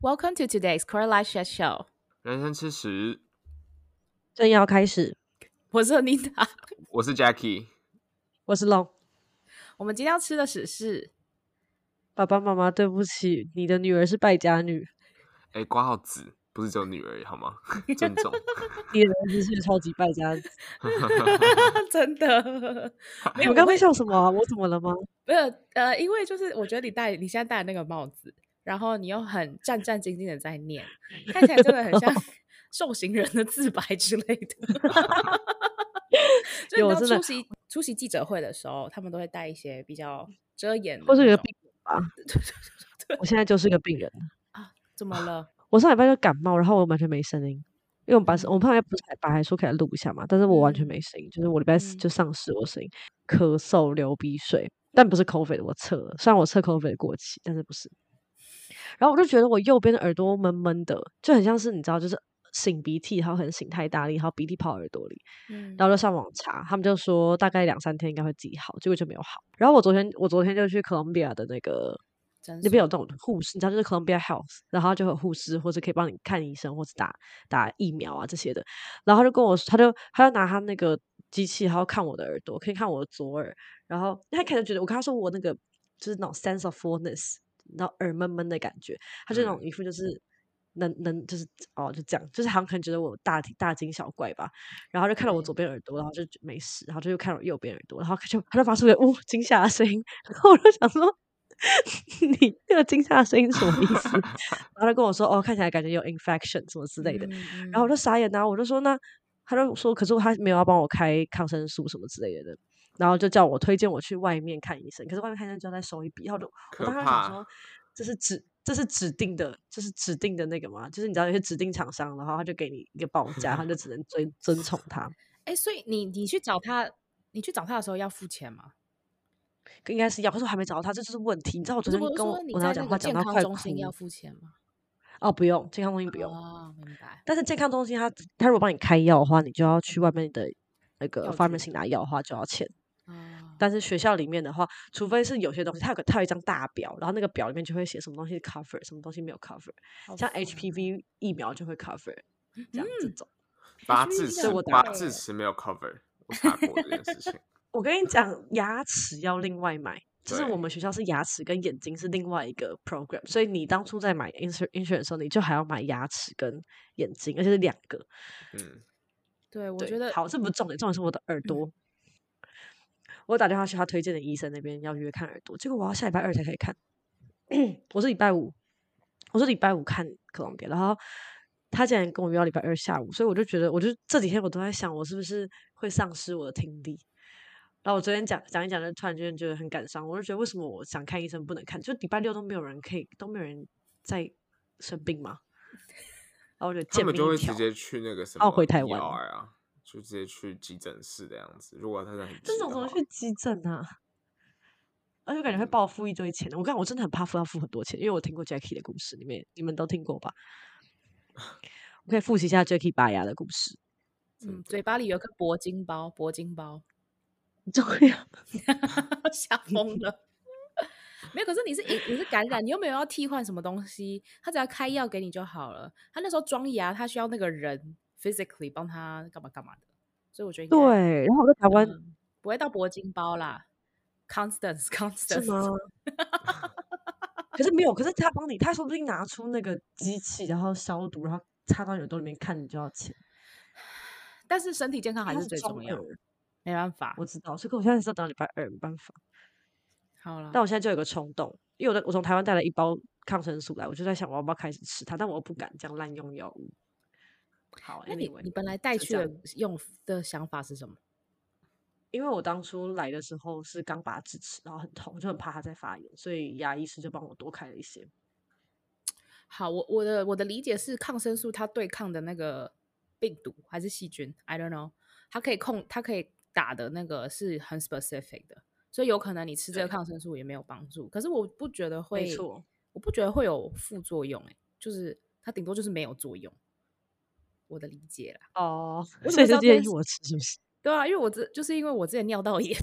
Welcome to today's Core Life Chat Show。人生吃屎，正要开始。我是 Nita，我是 Jackie，我是 Long。我们今天要吃的屎是爸爸妈妈，对不起，你的女儿是败家女。哎，挂号子不是只有女儿好吗？尊重。你的儿子是超级败家子，真的。你们刚刚笑什么、啊？我怎么了吗？没有，呃，因为就是我觉得你戴你现在戴的那个帽子。然后你又很战战兢兢的在念，看起来真的很像 受刑人的自白之类的。就你出席出席记者会的时候，他们都会带一些比较遮掩，或是一个病人吧。我现在就是一个病人啊！怎么了？我上礼拜就感冒，然后我完全没声音，因为我们把我们旁边不是彩排，还说可以录一下嘛，但是我完全没声音，就是我礼拜四就丧失我声音，咳嗽、流鼻水，但不是 COVID，我测了，虽然我测 COVID 过期，但是不是。然后我就觉得我右边的耳朵闷闷的，就很像是你知道，就是擤鼻涕，然后很擤太大力，然后鼻涕跑耳朵里。嗯，然后就上网查，他们就说大概两三天应该会自己好，结果就没有好。然后我昨天我昨天就去 Columbia 的那个那边有这种护士，你知道就是 Columbia Health，然后就有护士或者可以帮你看医生或者打打疫苗啊这些的。然后他就跟我说，他就他就拿他那个机器，然后看我的耳朵，可以看我的左耳。然后他开始觉得我跟他说我那个就是那种 sense of fullness。然后耳闷闷的感觉，他就那种一副就是能能就是哦就这样，就是好像可能觉得我大大惊小怪吧，然后就看到我左边耳朵，然后就没事，然后就又看到我右边耳朵，然后就他就发出个呜惊吓的声音，然后我就想说 你那个惊吓的声音是什么意思？然后他跟我说哦看起来感觉有 infection 什么之类的，然后我就傻眼，然后我就说那他就说可是他没有要帮我开抗生素什么之类的。然后就叫我推荐我去外面看医生，可是外面看医生就要再收一笔，然后就我当时想说，这是指这是指定的，这是指定的那个嘛？就是你知道有些指定厂商，然后他就给你一个报价，他就只能遵遵从他。哎，所以你你去找他，你去找他的时候要付钱吗？应该是要，可是我还没找到他，这就是问题。你知道我昨天跟我我讲话讲到快哭。要付钱吗？哦，不用，健康中心不用。哦，明白。但是健康中心他他如果帮你开药的话，你就要去外面的那个 pharmacy 拿药的话就要钱。但是学校里面的话，除非是有些东西，它有个它有一张大表，然后那个表里面就会写什么东西 cover，什么东西没有 cover，像 HPV 疫苗就会 cover，这样这种。拔智齿，拔智齿没有 cover，我查过这件事情。我跟你讲，牙齿要另外买，就是我们学校是牙齿跟眼睛是另外一个 program，所以你当初在买 insurance 的时候，你就还要买牙齿跟眼睛，而且是两个。嗯，对，我觉得好，这不是重点，重点是我的耳朵。我打电话去他推荐的医生那边要约看耳朵，结果我要下礼拜二才可以看。我是礼拜五，我是礼拜五看克隆边，然后他竟然跟我约到礼拜二下午，所以我就觉得，我就这几天我都在想，我是不是会丧失我的听力。然后我昨天讲讲一讲，就突然间觉得很感伤，我就觉得为什么我想看医生不能看？就礼拜六都没有人可以，都没有人在生病吗？然后我就见面他们就会直接去那个什么，哦，回台湾啊。就直接去急诊室的样子。如果他在很这种怎么去急诊啊？而且感觉会报付一堆钱。我刚我真的很怕付要付很多钱，因为我听过 Jackie 的故事，里面你们都听过吧？我可以复习一下 Jackie 拔牙的故事。嗯，嘴巴里有个铂金包，铂金包，重要吓疯了。没有，可是你是你是感染，你又没有要替换什么东西，他只要开药给你就好了。他那时候装牙，他需要那个人。Physically 帮他干嘛干嘛的，所以我觉得对。然后我在台湾、嗯、不会到铂金包啦，Constance Constance 是吗？可是没有，可是他帮你，他说不定拿出那个机器，然后消毒，然后插到耳朵里面看，你就要钱。但是身体健康还是最重要的，没办法。我知道，所以我现在是要等礼拜二，没办法。好了，但我现在就有个冲动，因为我我从台湾带了一包抗生素来，我就在想我要不要开始吃它，但我又不敢这样滥用药物。好，那你你本来带去的用的想法是什么？因为我当初来的时候是刚拔智齿，然后很痛，我就很怕它再发炎，所以牙医师就帮我多开了一些。好，我我的我的理解是，抗生素它对抗的那个病毒还是细菌，I don't know，它可以控，它可以打的那个是很 specific 的，所以有可能你吃这个抗生素也没有帮助。可是我不觉得会错，我不觉得会有副作用，欸，就是它顶多就是没有作用。我的理解啦，哦，所以是建议我吃是不是？对啊，因为我这就是因为我之前尿道炎，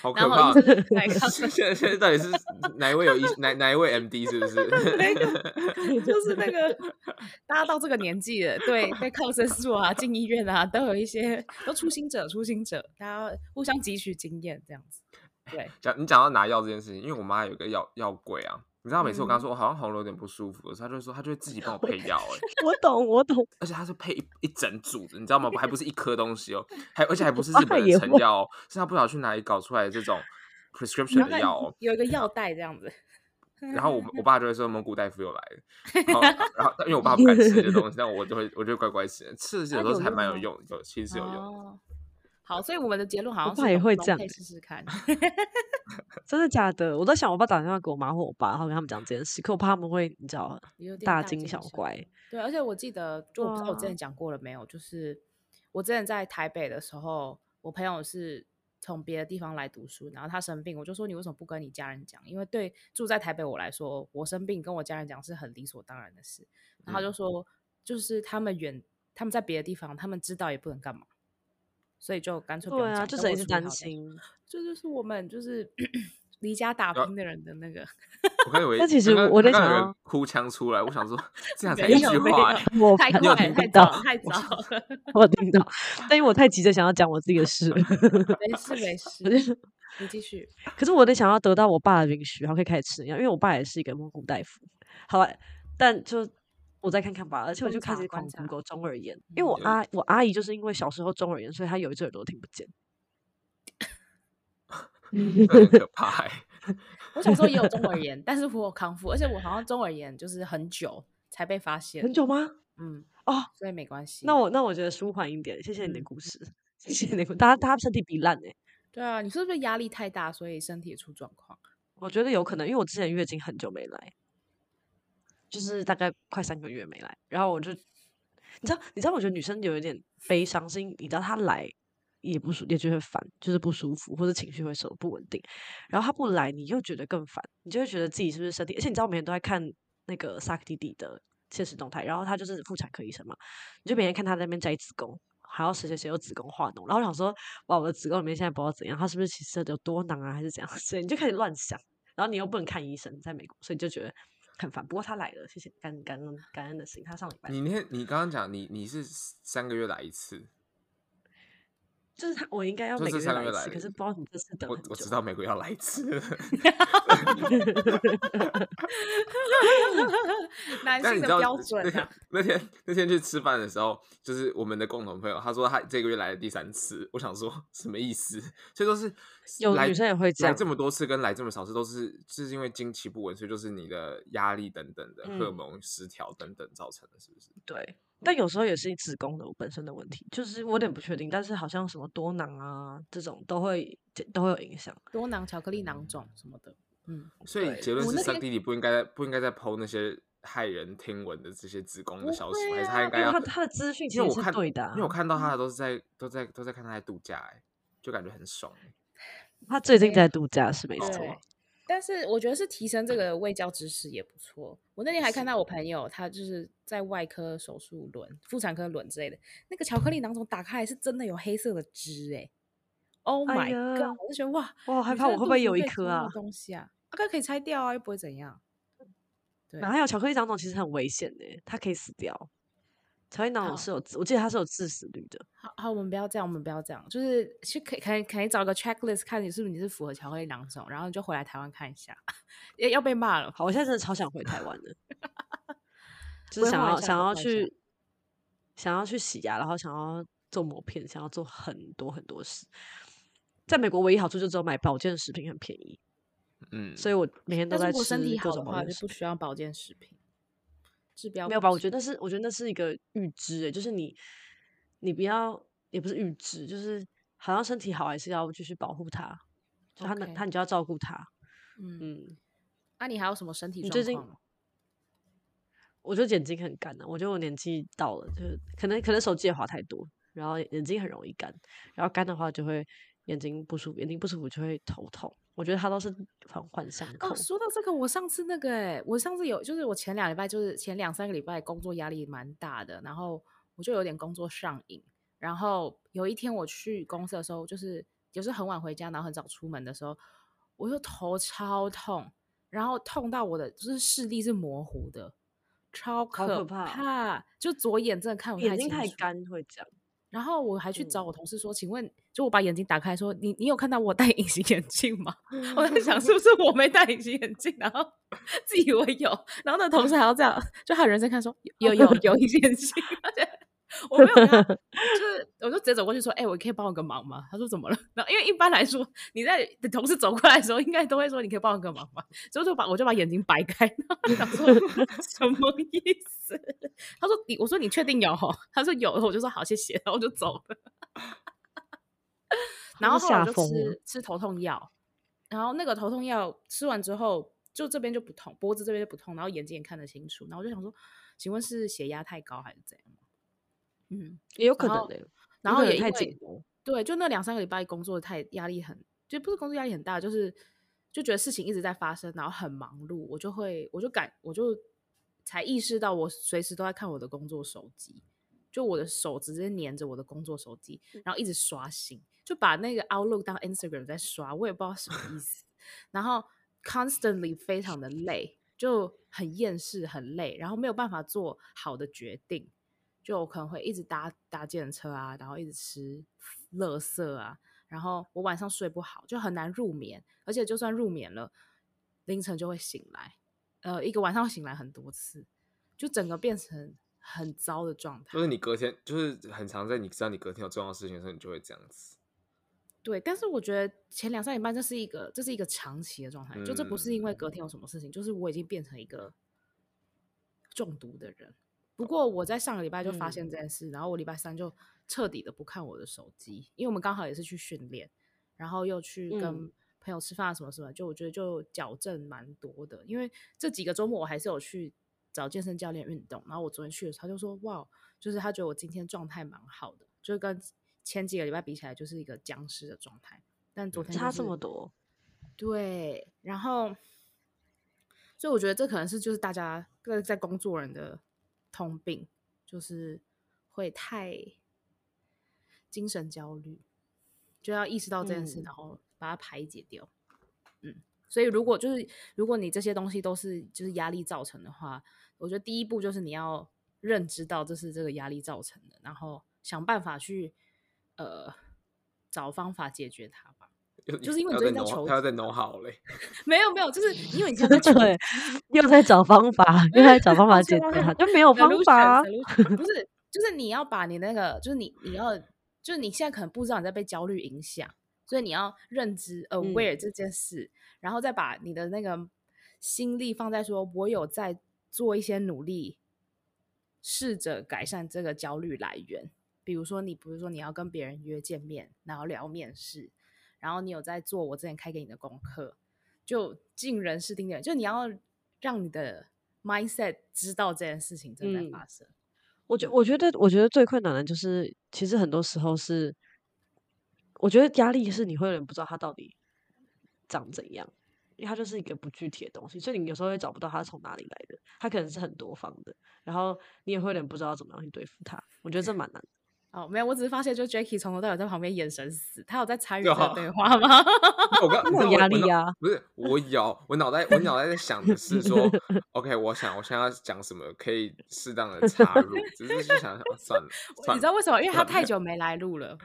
好可怕！现在现在到底是哪一位有医哪哪一位 MD 是不是？那个 就是那个大家到这个年纪了，对对抗生素啊，进医院啊，都有一些都初心者，初心者，大家互相汲取经验这样子。对，讲你讲到拿药这件事情，因为我妈有个药药柜啊。你知道每次我跟他说我好像喉咙有点不舒服的时候，他就说他就会自己帮我配药哎、欸，我懂我懂，而且他是配一一整组的，你知道吗？还不是一颗东西哦，还而且还不是日本的成药哦，是他不知道去哪里搞出来的这种 prescription 的药哦，有一个药袋这样子。然后我我爸就会说蒙古大夫又来了，然后，然后因为我爸不敢吃这些东西，但我就会我就乖乖吃，吃的有时候还蛮有用的，其实是有用的。哦好，所以我们的结论好像是我爸也会这样，试试看。真的假的？我在想，我爸打电话给我妈或我爸，然后跟他们讲这件事，可我怕他们会你知道大惊小怪。对，而且我记得，就我不知道我之前讲过了没有？就是我之前在台北的时候，我朋友是从别的地方来读书，然后他生病，我就说你为什么不跟你家人讲？因为对住在台北我来说，我生病跟我家人讲是很理所当然的事。然后他就说，就是他们远，他们在别的地方，他们知道也不能干嘛。所以就干脆不对啊，就等于是担心，这就是我们就是 离家打拼的人的那个。我刚以为，那其实我在想哭腔出来，我想说 这样才一句话，我太快太早太早了，我听到，但因为我太急着想要讲我自己的事，没事没事，你继续。可是我得想要得到我爸的允许，然后可以开始吃药，因为我爸也是一个蒙古大夫。好了，但就。我再看看吧，而且我就开始狂 Google 中耳炎，因为我阿我阿姨就是因为小时候中耳炎，所以她有一只耳朵听不见，很可怕。我小时候也有中耳 炎，但是我有康复，而且我好像中耳炎就是很久才被发现。很久吗？嗯，哦，所以没关系。那我那我觉得舒缓一点，谢谢你的故事，谢谢你的，大家大家身体比烂哎。对啊，你是不是压力太大，所以身体也出状况？我觉得有可能，因为我之前月经很久没来。就是大概快三个月没来，然后我就，你知道，你知道，我觉得女生有一点悲伤，是因你知道她来也不舒，也就会烦，就是不舒服或者情绪会受不稳定，然后她不来，你又觉得更烦，你就会觉得自己是不是身体，而且你知道，我每天都在看那个萨克弟弟的现实动态，然后他就是妇产科医生嘛，你就每天看他那边摘子宫，还要谁谁谁有子宫化脓，然后想说，哇，我的子宫里面现在不知道怎样，他是不是其实有多囊啊，还是怎样？所以你就开始乱想，然后你又不能看医生，在美国，所以就觉得。很烦，不过他来了，谢谢感感恩感恩的心。他上礼拜，你那，你刚刚讲你你是三个月来一次，就是他，我应该要每个月来一次，可是不知道你这次等我，我知道每个月要来一次。男性的标准啊。那天那天去吃饭的时候，就是我们的共同朋友，他说他这个月来了第三次。我想说什么意思？所以说是 有女生也会这样，来这么多次跟来这么少次，都是就是因为经期不稳，所以就是你的压力等等的荷尔蒙失调等等造成的，是不是？对。但有时候也是子宫的本身的问题，就是我有点不确定，但是好像什么多囊啊这种都会都会有影响，多囊巧克力囊肿什么的，嗯，所以结论是三弟弟不应该不应该再 po 那些骇人听闻的这些子宫的消息，还是他应该要他他的资讯其实是对的，因为我看到他的都是在都在都在看他在度假，哎，就感觉很爽，他最近在度假是没错。但是我觉得是提升这个卫教知识也不错。我那天还看到我朋友，他就是在外科手术轮、妇产科轮之类的，那个巧克力囊肿打开来是真的有黑色的汁哎！Oh my god！我就觉得哇我，害怕我会不会有一颗啊东西啊？大概可以拆掉啊，又不会怎样。对，还有巧克力囊肿其实很危险的，它可以死掉。巧克力囊肿是有，我记得它是有致死率的。好好，我们不要这样，我们不要这样，就是去可以可以可以找个 checklist，看你是不是你是符合巧克力囊肿，然后你就回来台湾看一下。要要被骂了。好，我现在真的超想回台湾的，就是想要想要去想要去洗牙，然后想要做磨片，想要做很多很多事。在美国唯一好处就只有买保健食品很便宜，嗯，所以我每天都在吃。身体好的话就不需要保健食品。治标没有吧？我觉得那是，我觉得那是一个预知，诶，就是你，你不要，也不是预知，就是好像身体好还是要继续保护它，就他，他 Okay. 他你就要照顾它。嗯，那、嗯啊、你还有什么身体状况？最近我觉得眼睛很干的，我觉得我年纪到了，就是可能可能手机也滑太多，然后眼睛很容易干，然后干的话就会眼睛不舒服，眼睛不舒服就会头痛。我觉得他都是环环相扣。哦，说到这个，我上次那个，哎，我上次有，就是我前两礼拜，就是前两三个礼拜工作压力蛮大的，然后我就有点工作上瘾。然后有一天我去公司的时候，就是有时很晚回家，然后很早出门的时候，我就头超痛，然后痛到我的就是视力是模糊的，超可怕，可怕就左眼真的看不太清楚，眼睛太干会这样。然后我还去找我同事说：“嗯、请问，就我把眼睛打开说，你你有看到我戴隐形眼镜吗？” 我在想是不是我没戴隐形眼镜，然后自以为有，然后那同事还要这样，就还有人在看说有有有隐形眼镜，而且。我没有跟他，就是我就直接走过去说：“哎、欸，我可以帮我个忙吗？”他说：“怎么了？”然后因为一般来说，你在同事走过来的时候，应该都会说：“你可以帮我个忙吗？”所以就把我就把眼睛掰开，然后就想说 什么意思？他说：“你我说你确定有？”他说：“有。”我就说：“好，谢谢。”然后我就走了。然后后来我就吃吃头痛药，然后那个头痛药吃完之后，就这边就不痛，脖子这边就不痛，然后眼睛也看得清楚。然后我就想说：“请问是血压太高还是怎样？”嗯，也有可能的，然后，然后也太紧了。对，就那两三个礼拜工作太压力很，就不是工作压力很大，就是就觉得事情一直在发生，然后很忙碌，我就会，我就感，我就才意识到我随时都在看我的工作手机，就我的手直接黏着我的工作手机，然后一直刷新，就把那个 Outlook 当 Instagram 在刷，我也不知道什么意思，然后 constantly 非常的累，就很厌世，很累，然后没有办法做好的决定。就我可能会一直搭搭电车啊，然后一直吃垃圾啊，然后我晚上睡不好，就很难入眠，而且就算入眠了，凌晨就会醒来，呃，一个晚上醒来很多次，就整个变成很糟的状态。就是你隔天，就是很常在你知道你隔天有重要事情的时候，你就会这样子。对，但是我觉得前两三点半这是一个这是一个长期的状态，嗯，就这不是因为隔天有什么事情，就是我已经变成一个中毒的人。不过我在上个礼拜就发现这件事，嗯、然后我礼拜三就彻底的不看我的手机，因为我们刚好也是去训练，然后又去跟朋友吃饭什么什么，就我觉得就矫正蛮多的。因为这几个周末我还是有去找健身教练运动，然后我昨天去的时候他就说哇，就是他觉得我今天状态蛮好的，就是跟前几个礼拜比起来就是一个僵尸的状态。但昨天、就是、差这么多，对，然后所以我觉得这可能是就是大家各在工作人的。通病就是会太精神焦虑，就要意识到这件事，嗯、然后把它排解掉。嗯，所以如果就是如果你这些东西都是就是压力造成的话，我觉得第一步就是你要认知到这是这个压力造成的，然后想办法去呃找方法解决它吧。就是因为你最近在求，他要在弄好嘞。没有没有，就是因为你现在在求，又在找方法，又在找方法解决它，就没有方法。不是，就是你要把你那个，就是你你要，就是你现在可能不知道你在被焦虑影响，所以你要认知 aware 这件事，嗯，然后再把你的那个心力放在说，我有在做一些努力，试着改善这个焦虑来源。比如说，你比如说你要跟别人约见面，然后聊面试。然后你有在做我之前开给你的功课，就尽人事听点，就你要让你的 mindset 知道这件事情正在发生。嗯、我觉我觉得我觉得最困难的就是，其实很多时候是，我觉得压力是你会有点不知道它到底长怎样，因为它就是一个不具体的东西，所以你有时候会找不到它从哪里来的，它可能是很多方的，然后你也会有点不知道怎么样去对付它。我觉得这蛮难的。哦，没有，我只是发现，就 Jackie 从头到尾在旁边眼神死，他有在参与这个对话吗？我刚 有压力啊，不是我有，我脑袋我脑袋在想的是说，OK，我想我现在要讲什么可以适当的插入，只是就想想算了，算了。你知道为什么？因为他太久没来录了。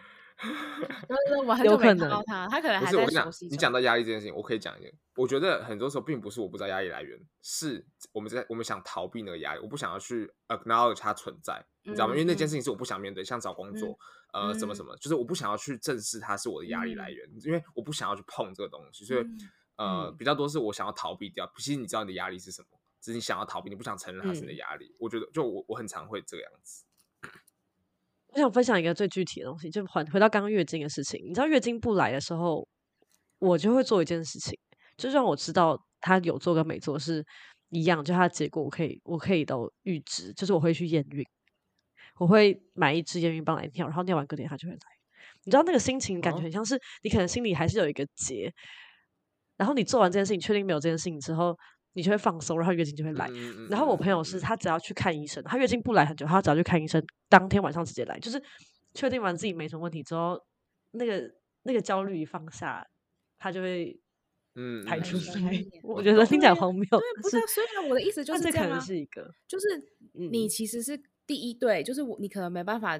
我很久没看到他，他可能还在熟悉。你讲到压力这件事情，我可以讲一点。我觉得很多时候并不是我不知道压力来源，是我们在我们想逃避那个压力，我不想要去 acknowledge 它存在，你知道吗？因为那件事情是我不想面对，像找工作，呃，什么什么，就是我不想要去正视它是我的压力来源，因为我不想要去碰这个东西，所以呃，比较多是我想要逃避掉。其实你知道你的压力是什么，只是你想要逃避，你不想承认它是你的压力。我觉得就我我很常会这个样子。我想分享一个最具体的东西，就回回到刚刚月经的事情。你知道月经不来的时候，我就会做一件事情，就让我知道它有做跟没做是一样，就它的结果我可以我可以都预知，就是我会去验孕，我会买一支验孕棒来尿，然后尿完隔天它就会来。你知道那个心情感觉很像是你可能心里还是有一个结，然后你做完这件事情，确定没有这件事情之后。你就会放松，然后月经就会来。嗯、然后我朋友是他只要去看医生，他月经不来很久，他只要去看医生，当天晚上直接来，就是确定完自己没什么问题之后，那个那个焦虑一放下，他就会嗯排出来。嗯、我觉得听起来荒谬，对，不是。所以我的意思就是这样、啊，这可能是一个，就是你其实是第一对，就是我你可能没办法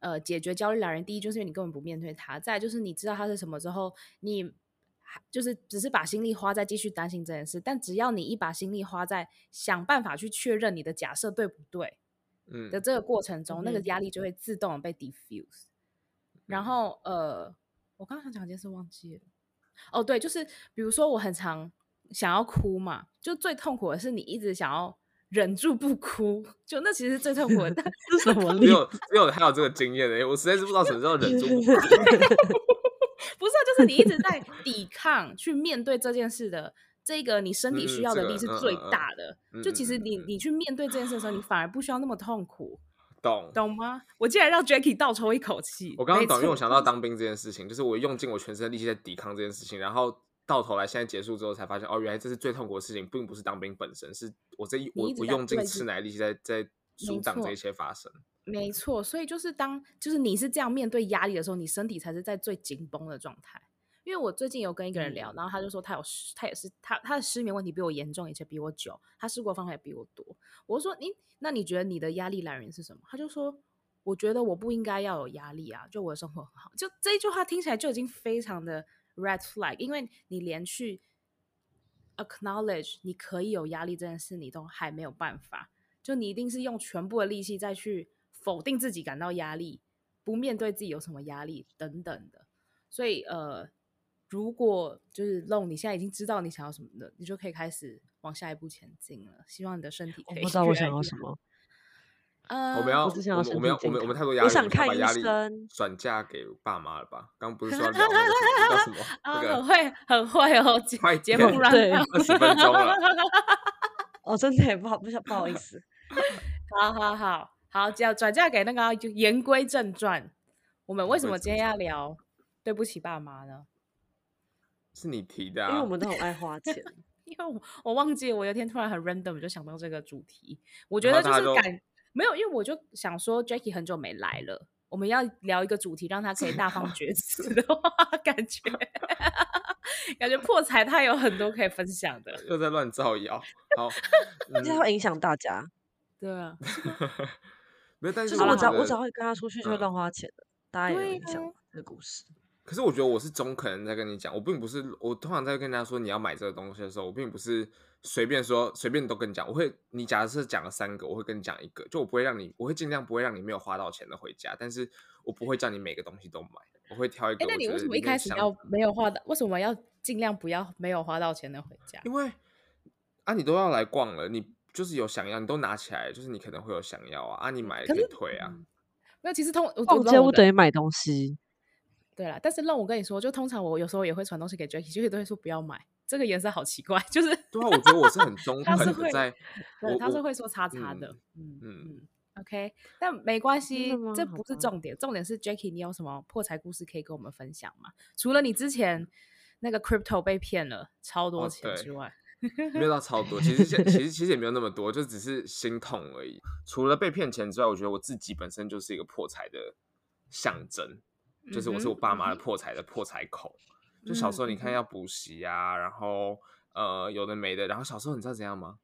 呃解决焦虑来源。第一就是因为你根本不面对他，再就是你知道他是什么之后，你就是只是把心力花在继续担心这件事。但只要你一把心力花在想办法去确认你的假设对不对，嗯的这个过程中，嗯、那个压力就会自动被 diffuse。然后呃，我刚刚想讲一件事忘记了。哦，对，就是比如说我很常想要哭嘛，就最痛苦的是你一直想要忍住不哭，就那其实是最痛苦的。但 是什么？没有没有还有这个经验的，我实在是不知道什么时候忍住不哭。不是，就是你一直在抵抗去面对这件事的这个你身体需要的力是最大的。嗯这个嗯嗯、就其实你你去面对这件事的时候，你反而不需要那么痛苦。懂懂吗？我竟然让 Jackie 倒抽一口气。我刚刚懂，因为我想到当兵这件事情，就是我用尽我全身的力气在抵抗这件事情，然后到头来现在结束之后才发现，哦，原来这是最痛苦的事情，并不是当兵本身，是我这一我我用尽吃奶力气在在阻挡这一切发生。没错，所以就是当就是你是这样面对压力的时候，你身体才是在最紧绷的状态。因为我最近有跟一个人聊，嗯、然后他就说他有他也是他他的失眠问题比我严重，而且比我久，他试过方法也比我多。我说你那你觉得你的压力来源是什么？他就说。我觉得我不应该要有压力啊，就我的生活很好。就这一句话听起来就已经非常的 red flag，因为你连去 acknowledge 你可以有压力这件事，你都还没有办法。就你一定是用全部的力气再去否定自己感到压力，不面对自己有什么压力等等的。所以呃，如果就是 Long，你现在已经知道你想要什么的，你就可以开始往下一步前进了。希望你的身体可以。我不知道我想要什么。呃，我们要，我们我们要，我们我们太多压力，我想看医生，转嫁给爸妈了吧？刚不是说要聊叫什么？啊，很会，很会哦，快节目对，二十分钟了。哦，真的不好，不不好意思。好好好好，要转嫁给那个，就言归正传。我们为什么今天要聊对不起爸妈呢？是你提的，因为我们都很 爱花钱。因为我我忘记，我有一天突然很 random 就想到这个主题，我觉得就是感。没有，因为我就想说，Jackie 很久没来了，我们要聊一个主题，让他可以大放厥词的话，感觉感觉破财他有很多可以分享的。又在乱造谣，好，这、嗯、会影响大家。对啊，没有，但是就是我只要我只要会跟他出去就会乱花钱的，嗯、大家也影响这个故事。可是我觉得我是中肯人在跟你讲，我并不是我通常在跟人家说你要买这个东西的时候，我并不是。随便说，随便都跟你讲。我会，你假设讲了三个，我会跟你讲一个，就我不会让你，我会尽量不会让你没有花到钱的回家，但是我不会叫你每个东西都买，我会挑一个。哎，那你为什么一开始要没有花到？为什么要尽量不要没有花到钱的回家？因为啊，你都要来逛了，你就是有想要，你都拿起来，就是你可能会有想要啊，啊，你买可以退啊。没有，其实通逛街不等于买东西。对啦，但是让我跟你说，就通常我有时候也会传东西给 Jackie，Jackie 都会说不要买。这个颜色好奇怪，就是对啊，我觉得我是很中 肯的在，对，他是会说叉叉的，嗯嗯嗯，OK，但没关系，这不是重点，重点是 Jackie，你有什么破财故事可以跟我们分享吗？除了你之前那个 crypto 被骗了超多钱之外，没有到超多，其实其实其实也没有那么多，就只是心痛而已。除了被骗钱之外，我觉得我自己本身就是一个破财的象征，就是我是我爸妈的破财的破财口。就小时候，你看要补习啊，然后呃有的没的，然后小时候你知道怎样吗？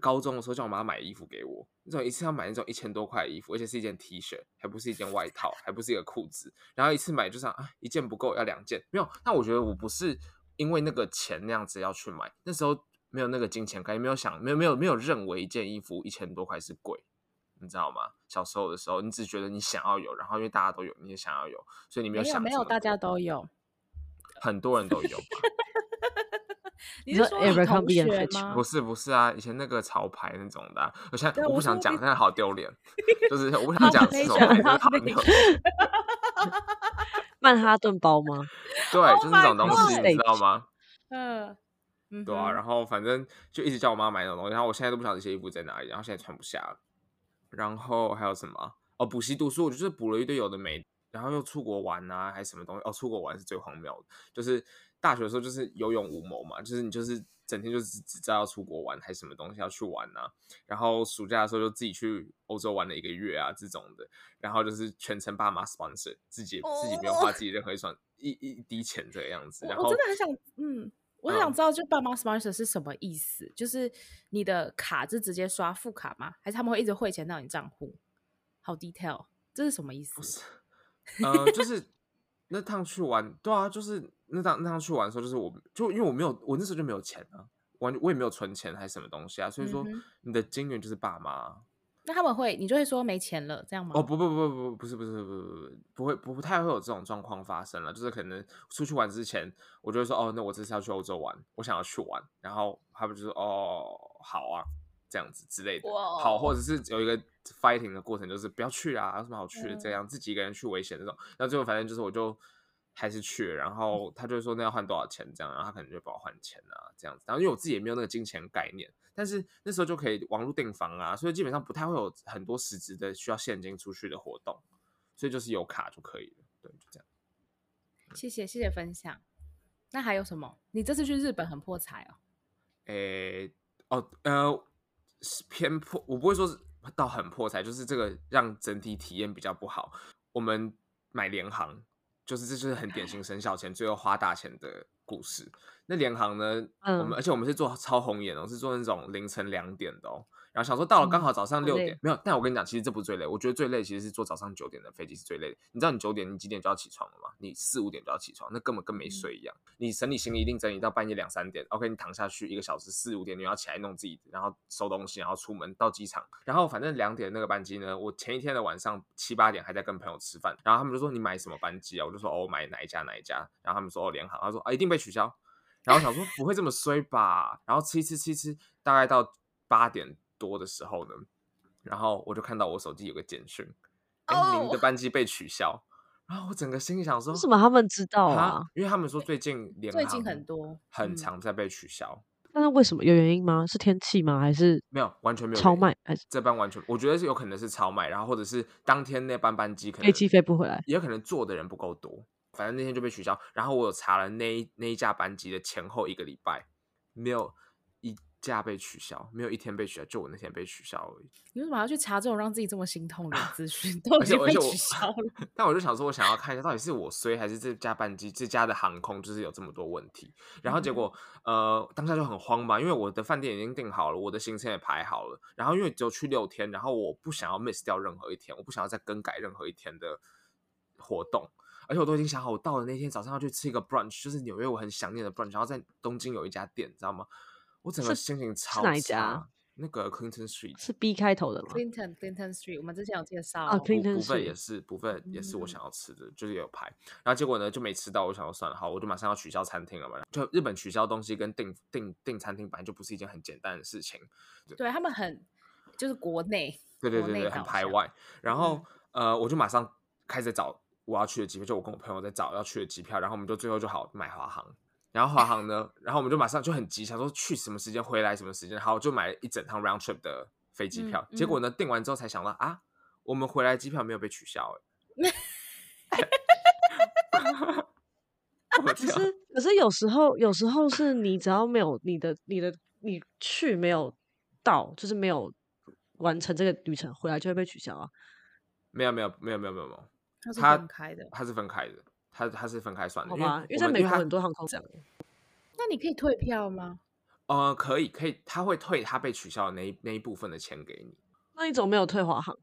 高中的时候叫我妈买衣服给我，那种一次要买那种一千多块的衣服，而且是一件 T 恤，还不是一件外套，还不是一个裤子，然后一次买就想啊一件不够要两件，没有。那我觉得我不是因为那个钱那样子要去买，那时候没有那个金钱概念，没有想，没有没有没有认为一件衣服一千多块是贵，你知道吗？小时候的时候，你只觉得你想要有，然后因为大家都有，你也想要有，所以你没有想没有，没有大家都有。很多人都有吧？你是说你同学吗？不是不是啊，以前那个潮牌那种的，我现在我不想讲，现在好丢脸，就是我不想讲这种。曼哈顿包吗？对，就是那种东西，你知道吗？嗯，对啊，然后反正就一直叫我妈买那种东西，然后我现在都不晓得这些衣服在哪里，然后现在穿不下了。然后还有什么？哦，补习读书，我就是补了一堆有的没。然后又出国玩啊，还是什么东西？哦，出国玩是最荒谬的，就是大学的时候就是有勇无谋嘛，就是你就是整天就只只知道要出国玩，还是什么东西要去玩啊。然后暑假的时候就自己去欧洲玩了一个月啊，这种的。然后就是全程爸妈 sponsor，自己、oh. 自己没有花自己任何一双一一滴钱这个样子。然后我真的很想，嗯，我很想知道，就爸妈 sponsor 是什么意思？嗯、就是你的卡是直接刷副卡吗？还是他们会一直汇钱到你账户？好 detail，这是什么意思？不是，呃，就是 那趟去玩，对啊，就是那趟那趟去玩的时候，就是我就因为我没有，我那时候就没有钱啊，完我也没有存钱还是什么东西啊，所以说你的金源就是爸妈。那他们会，你就会说没钱了，这样吗？哦，不不不不不是不是不是不不不会不不太会有这种状况发生了，就是可能出去玩之前，我就会说哦，那我这次要去欧洲玩，我想要去玩，然后他们就说哦，好啊，这样子之类的，好，或者是有一个 fighting 的过程，就是不要去啊，有什么好去的，这样自己一个人去危险那种，那最后反正就是我就。还是去，然后他就说那要换多少钱这样，然后他可能就帮我换钱啊这样子。然后因为我自己也没有那个金钱概念，但是那时候就可以网络订房啊，所以基本上不太会有很多实质的需要现金出去的活动，所以就是有卡就可以了。对，就这样。谢谢谢谢分享。那还有什么？你这次去日本很破财哦？诶，哦，呃，偏破，我不会说是到很破财，就是这个让整体体验比较不好。我们买联航。就是这就是很典型省小钱最后花大钱的故事。那联航呢？嗯、我们而且我们是做超红眼哦，是做那种凌晨两点的哦。然后想说到了刚好早上六点，嗯、没有。但我跟你讲，其实这不是最累。我觉得最累其实是坐早上九点的飞机是最累的。你知道你九点你几点就要起床了吗？你四五点就要起床，那根本跟没睡一样。嗯、你整理行李一定整理到半夜两三点。OK，你躺下去一个小时，四五点你要起来弄自己，然后收东西，然后出门到机场。然后反正两点那个班机呢，我前一天的晚上七八点还在跟朋友吃饭，然后他们就说你买什么班机啊？我就说哦，我买哪一家哪一家。然后他们说哦，联航。他说啊，一定被取消。然后想说不会这么衰吧？然后吃一吃吃一吃，大概到八点多的时候呢，然后我就看到我手机有个简讯，哎、oh.，您的班机被取消。然后我整个心里想说，为什么他们知道啊？因为他们说最近联航最近很多很常在被取消。那、嗯、为什么有原因吗？是天气吗？还是没有完全没有超卖？还是这班完全？我觉得是有可能是超卖，然后或者是当天那班班机可能飞机飞不回来，也有可能坐的人不够多。反正那天就被取消，然后我有查了那一那一架班机的前后一个礼拜，没有一架被取消，没有一天被取消，就我那天被取消而已。你为什么要去查这种让自己这么心痛的 资讯？都已经被取消 了。但我就想说，我想要看一下到底是我衰还是这家班机这家的航空就是有这么多问题。然后结果、嗯、呃当下就很慌嘛，因为我的饭店已经订好了，我的行程也排好了，然后因为只有去六天，然后我不想要 miss 掉任何一天，我不想要再更改任何一天的活动。而且我都已经想好，我到了那天早上要去吃一个 brunch，就是纽约我很想念的 brunch，然后在东京有一家店，你知道吗？我整个心情超差。哪一家？那个 Clinton Street 是 B 开头的吗？Clinton Clinton Street，我们之前有介绍啊，Clinton 部分也是部分也是我想要吃的，嗯、就是有排。然后结果呢就没吃到，我想要算了，好，我就马上要取消餐厅了嘛。就日本取消东西跟订订订餐厅本来就不是一件很简单的事情，对，对他们很就是国内，对对对对，很排外。然后、嗯、呃，我就马上开始找。我要去的机票，就我跟我朋友在找要去的机票，然后我们就最后就好买华航，然后华航呢，然后我们就马上就很急，想说去什么时间回来什么时间，好，就买了一整趟 round trip 的飞机票，嗯嗯、结果呢订完之后才想到啊，我们回来机票没有被取消哎，可是可是有时候有时候是你只要没有你的你的你去没有到，就是没有完成这个旅程，回来就会被取消啊，没有没有没有没有没有没有。它是分开的，它是分开的，它它是分开算的。好吧，因为在美国很多航空这样。那你可以退票吗？呃，可以，可以，他会退他被取消的那一那一部分的钱给你。那你怎么没有退华航？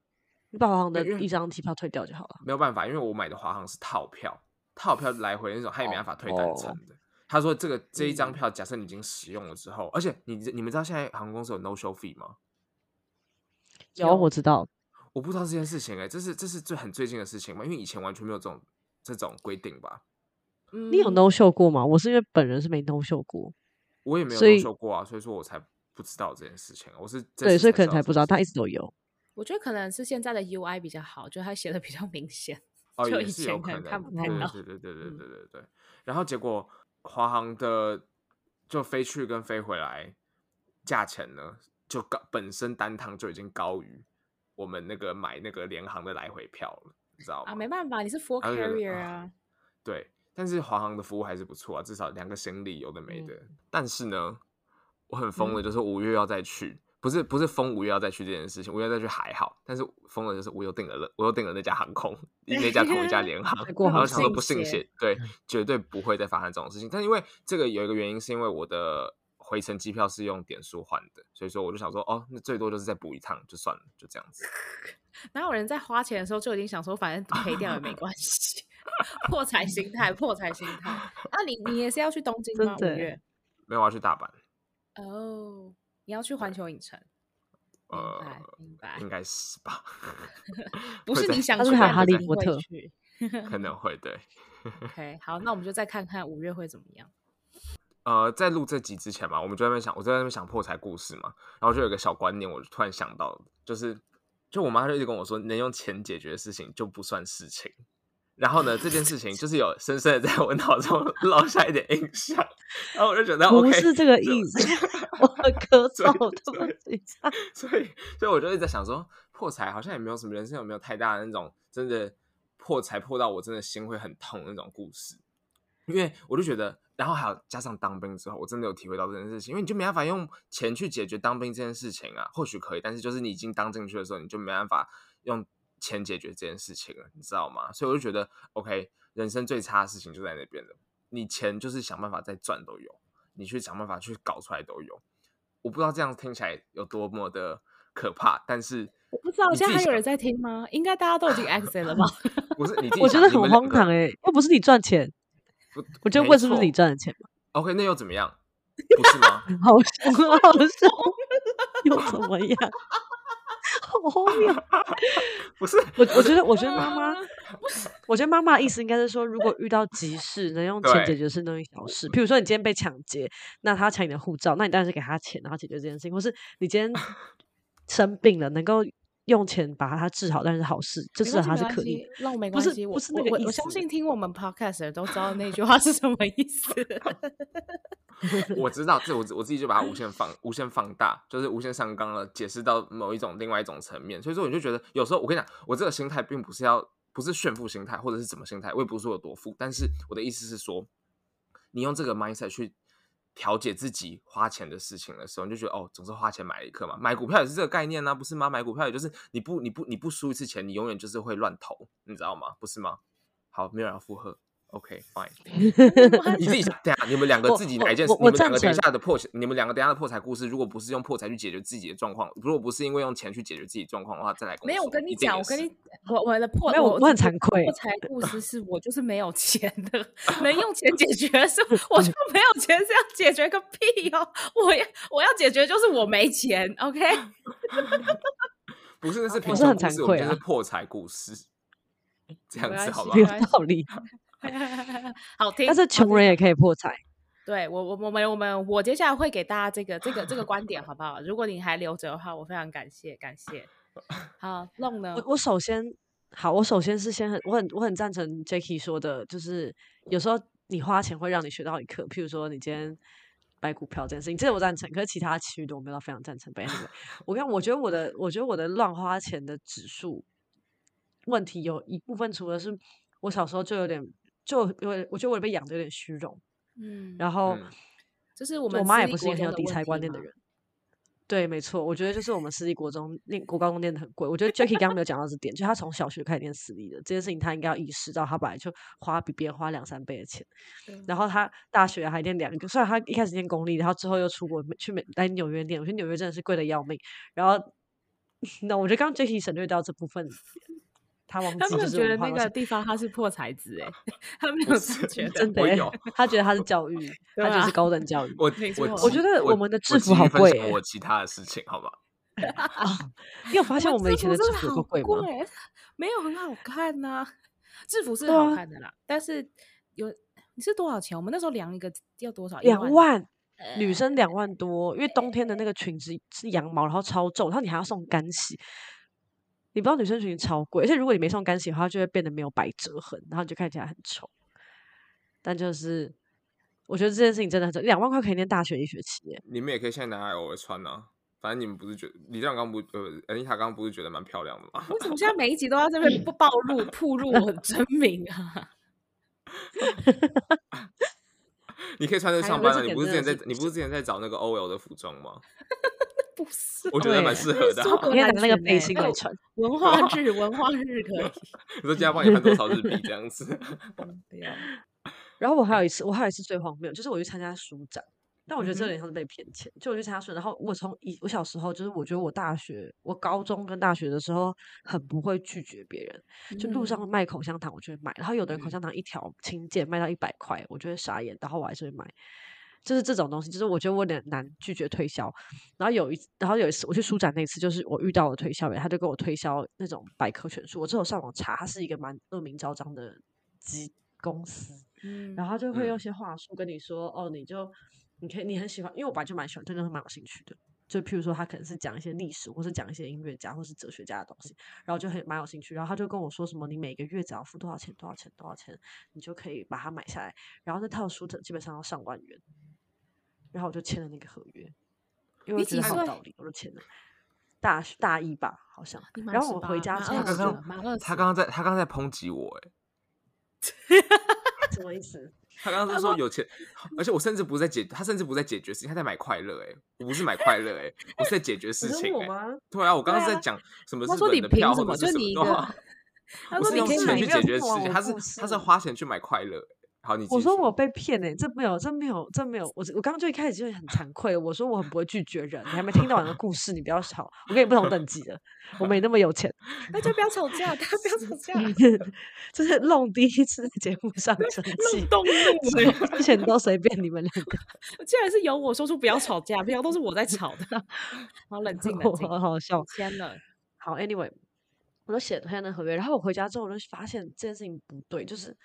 你把华航的一张机票退掉就好了。没有办法，因为我买的华航是套票，套票来回那种，他也没办法退单程的。哦、他说这个这一张票，假设你已经使用了之后，嗯、而且你你们知道现在航空公司有 no show fee 吗？有，我知道。我不知道这件事情哎、欸，这是这是最很最近的事情嘛？因为以前完全没有这种这种规定吧。嗯，你有 no show 过吗？我是因为本人是没 no show 过，我也没有 no show 过啊，所以，说我才不知道这件事情。我是对，所以可能才不知道，他一直都有。我觉得可能是现在的 UI 比较好，就他写的比较明显，哦，就以前可能看不太到。对对对对对对对对。然后结果华航的就飞去跟飞回来，价钱呢就高，本身单趟就已经高于。我们那个买那个联航的来回票了，你知道吗？啊，没办法，你是 full carrier 啊。对，但是华航的服务还是不错啊，至少两个行李有的没的。嗯、但是呢，我很疯的，就是五月要再去，嗯、不是不是疯五月要再去这件事情，五月再去还好，但是疯了就是我又订了了，我又订了那家航空，那家同一家联航，然后想说不信邪，对，绝对不会再发生这种事情。但因为这个有一个原因，是因为我的。回程机票是用点数换的，所以说我就想说，哦，那最多就是再补一趟就算了，就这样子。哪有人在花钱的时候就已经想说，反正赔掉也没关系，破财心态，破财心态。那、啊、你你也是要去东京吗？五月没有，我要去大阪。哦，你要去环球影城？呃，明白，明白，应该是吧？不是你想去哈利波特？可能会对。OK，好，那我们就再看看五月会怎么样。呃，在录这集之前嘛，我们就在那边想，我在那边想破财故事嘛，然后就有一个小观念，我就突然想到，就是，就我妈就一直跟我说，能用钱解决的事情就不算事情。然后呢，这件事情就是有深深的在我脑中 烙下一点印象，然后我就觉得，不是这个意思，我咳嗽，对，所以，所以我就一直在想说，破财好像也没有什么人生有没有太大的那种真的破财破到我真的心会很痛那种故事，因为我就觉得。然后还有加上当兵之后，我真的有体会到这件事情，因为你就没办法用钱去解决当兵这件事情啊。或许可以，但是就是你已经当进去的时候，你就没办法用钱解决这件事情了，你知道吗？所以我就觉得，OK，人生最差的事情就在那边了。你钱就是想办法再赚都有，你去想办法去搞出来都有。我不知道这样听起来有多么的可怕，但是我不知道现在还有人在听吗？应该大家都已经 exit 了吧？不是你，我觉得很荒唐哎，又不是你赚钱。我就问是不是你赚的钱嘛？OK，那又怎么样？不是吗？好凶，好凶，又怎么样？好荒谬！不是我，我觉得，我觉得妈妈，我觉得妈妈的意思应该是说，如果遇到急事，能用钱解决是那种小事。譬如说，你今天被抢劫，那他抢你的护照，那你当然是给他钱，然后解决这件事情。或是你今天生病了，能够。用钱把它治好，但是好事，这是还是可以。那我没关系，不是那个意思。我相信听我们 podcast 的人都知道那句话是什么意思。我知道，这我我自己就把它无限放、无限放大，就是无限上纲了，解释到某一种另外一种层面。所以说，我就觉得有时候我跟你讲，我这个心态并不是要，不是炫富心态，或者是怎么心态，我也不是说有多富，但是我的意思是说，你用这个 mindset 去。调节自己花钱的事情的时候，你就觉得哦，总是花钱买一课嘛。买股票也是这个概念呢、啊，不是吗？买股票也就是你不你不你不输一次钱，你永远就是会乱投，你知道吗？不是吗？好，没有人附和。OK，fine。你自己想，等下你们两个自己哪一件事？你们两个等一下的破，你们两个等下的破财故事，如果不是用破财去解决自己的状况，如果不是因为用钱去解决自己状况的话，再来。没有，我跟你讲，我跟你，我我的破，没有，我很惭愧。破财故事是我就是没有钱的，能用钱解决的是我就没有钱，是要解决个屁哦！我要我要解决就是我没钱，OK？不是，那是不是很惭愧就，是破财故事，这样子好不好？有道理。好听，但是穷人也可以破财。对我，我，我们，我们，我接下来会给大家这个，这个，这个观点，好不好？如果你还留着的话，我非常感谢，感谢。好，弄呢？我我首先，好，我首先是先很，我很，我很赞成 Jacky 说的，就是有时候你花钱会让你学到一课。譬如说，你今天买股票这件事情，这个我赞成。可是其他其余的我没有非常赞成。Anyway，我看，我觉得我的，我觉得我的乱花钱的指数问题有一部分，除了是我小时候就有点。就因为我觉得我被养的有点虚荣，嗯，然后、嗯、就是我们我妈也不是一个很有理财观念的人，对，没错，我觉得就是我们私立国中念国高中念的很贵，我觉得 Jacky 刚刚没有讲到这点，就他从小学开始念私立的这件事情，他应该要意识到，他本来就花比别人花两三倍的钱，嗯、然后他大学还念两个，虽然他一开始念公立，然后之后又出国去美来纽约念，我觉得纽约真的是贵的要命，然后 那我觉得刚刚 Jacky 省略掉这部分。他忘记他没有觉得那个地方他是破财子哎，他没有觉 得真的有，他觉得他是教育，他就是高等教育。我我我觉得我们的制服好贵，我其他的事情好吗？你有发现我们以前的制服好贵吗？没有很好看呐，制服是好看的啦，但是有你是多少钱？我们那时候量一个要多少？两万，女生两万多，因为冬天的那个裙子是羊毛，然后超重，然后你还要送干洗。你不知道女生裙超贵，而且如果你没送干洗的话，就会变得没有百褶痕，然后就看起来很丑。但就是我觉得这件事情真的很，两万块可以念大学一学期耶。你们也可以现在拿来偶尔穿啊，反正你们不是觉得李亮刚不呃，安妮塔刚刚不是觉得蛮漂亮的吗？为什么现在每一集都要这边不暴露、曝露我的真名啊？你可以穿着上班了。你不是之前在，你不是之前在找那个 OL 的服装吗？不是，我觉得蛮适合的。我可以拿那个背心来穿。文化日，文化日可以。你说今天帮你换多少日币这样子？然后我还有一次，我还有一次最荒谬，就是我去参加书展。但我觉得这有点像是被骗钱，就我去参加书，然后我从一我小时候就是我觉得我大学我高中跟大学的时候很不会拒绝别人，就路上卖口香糖我就会买，然后有的人口香糖一条轻贱卖到一百块，我就会傻眼，然后我还是会买，就是这种东西，就是我觉得我有点难拒绝推销。然后有一然后有一次我去书展那次，就是我遇到了推销员，他就跟我推销那种百科全书，我之后上网查，他是一个蛮恶名昭彰的机公司，然后他就会用些话术跟你说，哦，你就。你可以，你很喜欢，因为我本来就蛮喜欢，对那个蛮有兴趣的。就譬如说，他可能是讲一些历史，或是讲一些音乐家，或是哲学家的东西，然后就很蛮有兴趣。然后他就跟我说什么，你每个月只要付多少钱，多少钱，多少钱，你就可以把它买下来。然后那套书基本上要上万元。然后我就签了那个合约，因为我觉得很有道理，我就签了。大大一吧，好像。然后我回家之后，他刚刚他刚刚在他刚刚在抨击我，哎，什么意思？他刚刚是说有钱，而且我甚至不是在解，他甚至不在解决事情，他在买快乐，哎，我不是买快乐，哎，我是在解决 事情，哎，对啊，我刚刚是在讲什么日本的票，或者是什么，他说你用钱去解决事情，他是他是花钱去买快乐。好，你我说我被骗哎、欸，这没有，这没有，这没有。我我刚刚就一开始就很惭愧，我说我很不会拒绝人。你还没听到我的故事，你不要吵。我跟你不同等级的，我没那么有钱。那就不要吵架，大家不要吵架。这是弄第一次在节目上生气，动怒，之前都随便你们两个。竟然是由我说出不要吵架，平常都是我在吵的。好冷静，冷静，好好笑。天了，好，Anyway，我都写了他的合约，然后我回家之后我就发现这件事情不对，就是。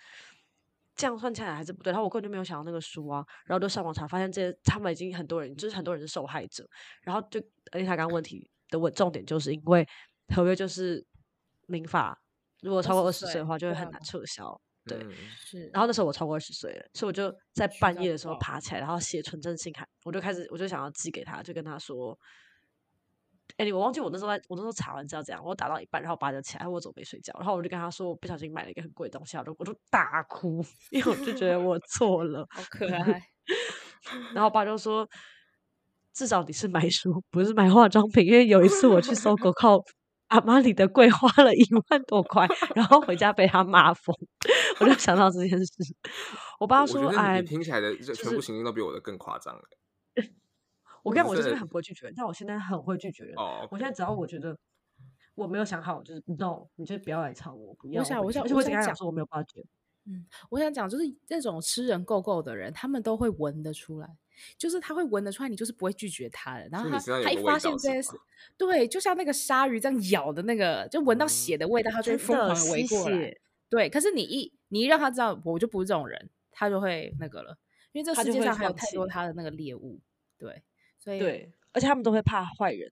这样算起来还是不对，然后我根本就没有想到那个书啊，然后就上网查，发现这些他们已经很多人，就是很多人是受害者，然后就而且他刚刚问题的问重点就是因为合约就是民法，如果超过二十岁的话就会很难撤销，对，对，是。然后那时候我超过二十岁了，所以我就在半夜的时候爬起来，然后写存证信函，我就开始我就想要寄给他，就跟他说。哎，我忘记我那时候在，我那时候查完资料这样，我打到一半，然后我爸就起来，我准备睡觉，然后我就跟他说，我不小心买了一个很贵的东西，我就我就大哭，因为我就觉得我错了，好可爱。然后我爸就说，至少你是买书，不是买化妆品，因为有一次我去搜狗 靠阿玛尼的柜花了一万多块，然后回家被他骂疯，我就想到这件事。我爸说，哎，听起来的全部行径都比我的更夸张。我跟我就是很不会拒绝人，但我现在很会拒绝人。哦，我现在只要我觉得我没有想好，就是 no，你就不要来吵我，不要。我想，我想，我想讲说我没有发觉。嗯，我想讲就是这种吃人够够的人，他们都会闻得出来，就是他会闻得出来，你就是不会拒绝他的。然后他他一发现这些事，对，就像那个鲨鱼这样咬的那个，就闻到血的味道，他就会疯狂的围过来。对，可是你一你一让他知道我就不是这种人，他就会那个了，因为这世界上还有太多他的那个猎物，对。所以对，而且他们都会怕坏人，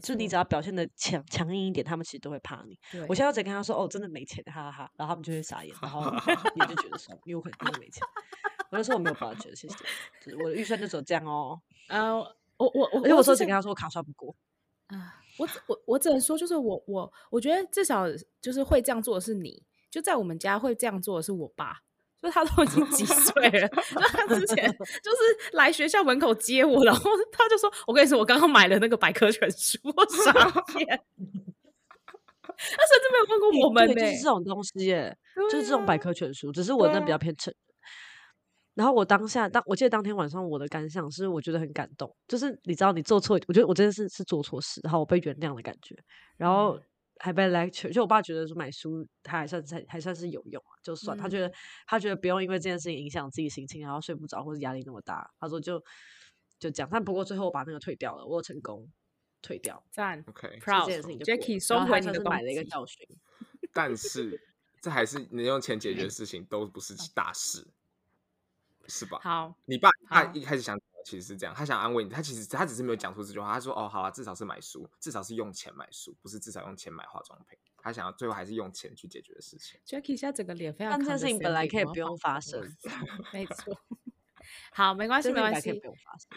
就你只要表现的强强硬一点，他们其实都会怕你。对我现在只跟他说：“哦，真的没钱，哈哈哈。”然后他们就会傻眼，然后 你就觉得说：“因为我可能真的没钱。”我就说：“我没有办法觉得，谢谢。就是我的预算就只有这样哦。”啊，我我我，而且我说只跟他说我卡刷不过啊，我我我只能说，就是我我我觉得至少就是会这样做的是你，就在我们家会这样做的是我爸。就他都已经几岁了，就他之前就是来学校门口接我，然后他就说：“我跟你说，我刚刚买了那个百科全书，我傻眼。”他甚至没有问过我们呢，就是这种东西耶，就是这种百科全书，只是我那比较偏成。然后我当下当我记得当天晚上我的感想是，我觉得很感动，就是你知道你做错，我觉得我真的是是做错事，然后我被原谅的感觉，然后。还被 lecture，就我爸觉得说买书他还算还还算是有用啊，就算、嗯、他觉得他觉得不用因为这件事情影响自己心情，然后睡不着或者压力那么大，他说就就讲，但不过最后我把那个退掉了，我有成功退掉，赞，OK，proud，这件事情就 Jacky 收回你的买了一个教训，但是这还是能用钱解决的事情，都不是大事，是吧？好，你爸他一开始想。其实是这样，他想安慰你，他其实他只是没有讲出这句话。他说：“哦，好啊，至少是买书，至少是用钱买书，不是至少用钱买化妆品。”他想要最后还是用钱去解决的事情。Jackie 现在整个脸非常……但这件事情本来可以不用发生，没错。好，没关系，没关系，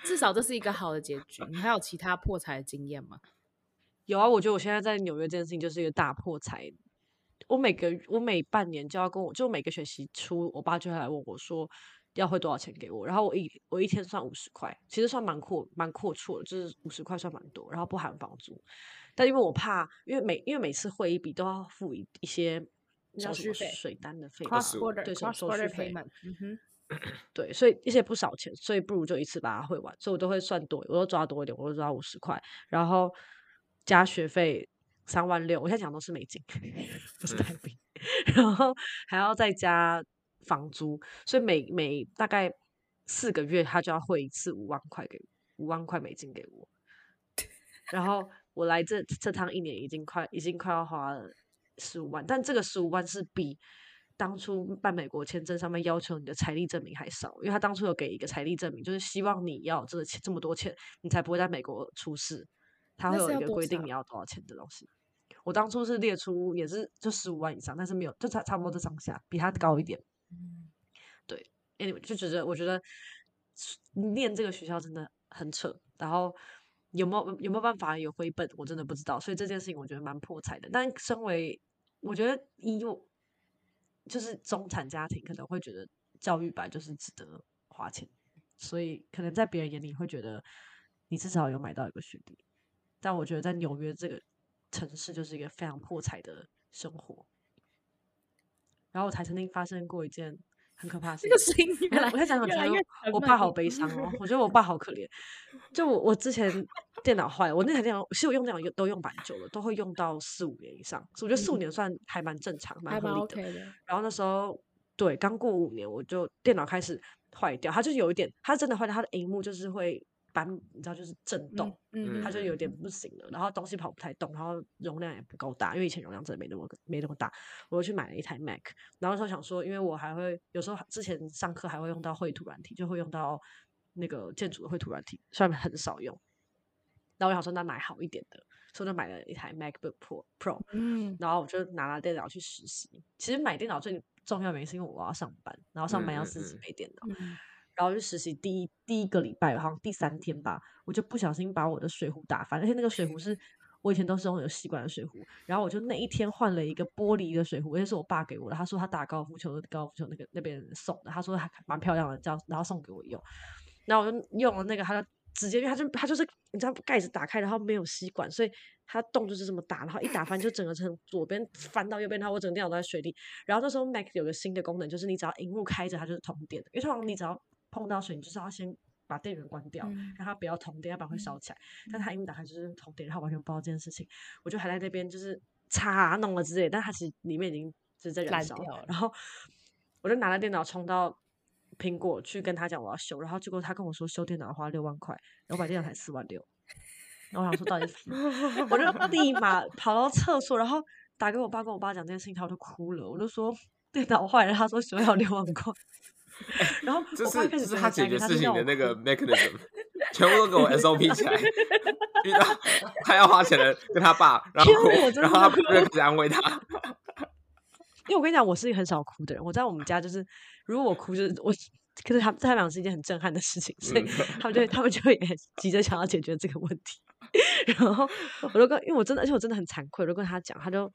至少这是一个好的结局。你还有其他破财的经验吗？有啊，我觉得我现在在纽约这件事情就是一个大破财我每个我每半年就要跟我，就每个学期初，我爸就会来问我说要汇多少钱给我，然后我一我一天算五十块，其实算蛮阔蛮阔绰的，就是五十块算蛮多，然后不含房租。但因为我怕，因为每因为每次汇一笔都要付一一些手续费、水单的费用对手续费，嗯哼，对，所以一些不少钱，所以不如就一次把它汇完，所以我都会算多，我都抓多一点，我都抓五十块，然后加学费三万六，我现在讲的都是美金，不是台币，然后还要再加房租，所以每每大概四个月他就要汇一次五万块给五万块美金给我，然后。我来这这趟一年已经快已经快要花了十五万，但这个十五万是比当初办美国签证上面要求你的财力证明还少，因为他当初有给一个财力证明，就是希望你要这个钱这么多钱，你才不会在美国出事。他会有一个规定你要多少钱的东西。我当初是列出也是就十五万以上，但是没有就差差不多这上下，比他高一点。嗯，对，anyway 就觉得我觉得念这个学校真的很扯，然后。有没有有没有办法有回本？我真的不知道，所以这件事情我觉得蛮破财的。但身为我觉得以我就是中产家庭，可能会觉得教育吧就是值得花钱，所以可能在别人眼里会觉得你至少有买到一个学历。但我觉得在纽约这个城市就是一个非常破财的生活。然后我才曾经发生过一件。很可怕，这个声音越来我在讲讲，我我爸好悲伤哦。我觉得我爸好可怜。就我我之前电脑坏了，我那台电脑其实我用电脑用都用蛮久了，都会用到四五年以上。所以我觉得四五年算还蛮正常，蛮、嗯、合理的。然后那时候对刚过五年，我就电脑开始坏掉，它就有一点，它真的坏掉，它的荧幕就是会。板你知道就是震动，嗯，它就有点不行了，然后东西跑不太动，然后容量也不够大，因为以前容量真的没那么没那么大，我就去买了一台 Mac，然后说想说，因为我还会有时候之前上课还会用到绘图软体，就会用到那个建筑的绘图软体，虽然很少用，然后我想说那买好一点的，所以就买了一台 MacBook Pro Pro，嗯，然后我就拿了电脑去实习。其实买电脑最重要原因是因为我要上班，然后上班要自己备电脑。嗯嗯然后就实习第一第一个礼拜，好像第三天吧，我就不小心把我的水壶打翻，而且那个水壶 是我以前都是用有吸管的水壶，然后我就那一天换了一个玻璃的水壶，那是我爸给我的，他说他打高尔夫球的高尔夫球那个那边送的，他说还蛮漂亮的，叫然后送给我用，然后我就用了那个，他就直接，因为他就他就是你知道盖子打开，然后没有吸管，所以它洞就是这么大，然后一打翻就整个从左边翻到右边，然后我整个电脑都在水里。然后那时候 Mac 有个新的功能，就是你只要荧幕开着，它就是通电的，因为通常你只要碰到水，你就是要先把电源关掉，嗯、让它不要通电，要不然会烧起来。嗯、但它一打开就是通电，然后完全不知道这件事情。我就还在那边就是擦弄了之类，但它其实里面已经就是在燃烧了。然后我就拿了电脑冲到苹果去跟他讲我要修，然后结果他跟我说修电脑要花六万块，然后我把电脑才四万六。然后我想说到底是，我就立马跑到厕所，然后打给我爸跟我爸讲这件事情，他就哭了。我就说电脑坏了，他说修要六万块。然后这是这是他解决事情的那个 mechanism，全部都给我 SOP 起来。遇到他要花钱的跟他爸，然后然后他不会去安慰他。因为我跟你讲，我是一个很少哭的人。我在我们家就是，如果我哭就是我，可是他们他们俩是一件很震撼的事情，所以他们就他们就会 急着想要解决这个问题。然后我就跟，因为我真的，而且我真的很惭愧，我就跟他讲，他就。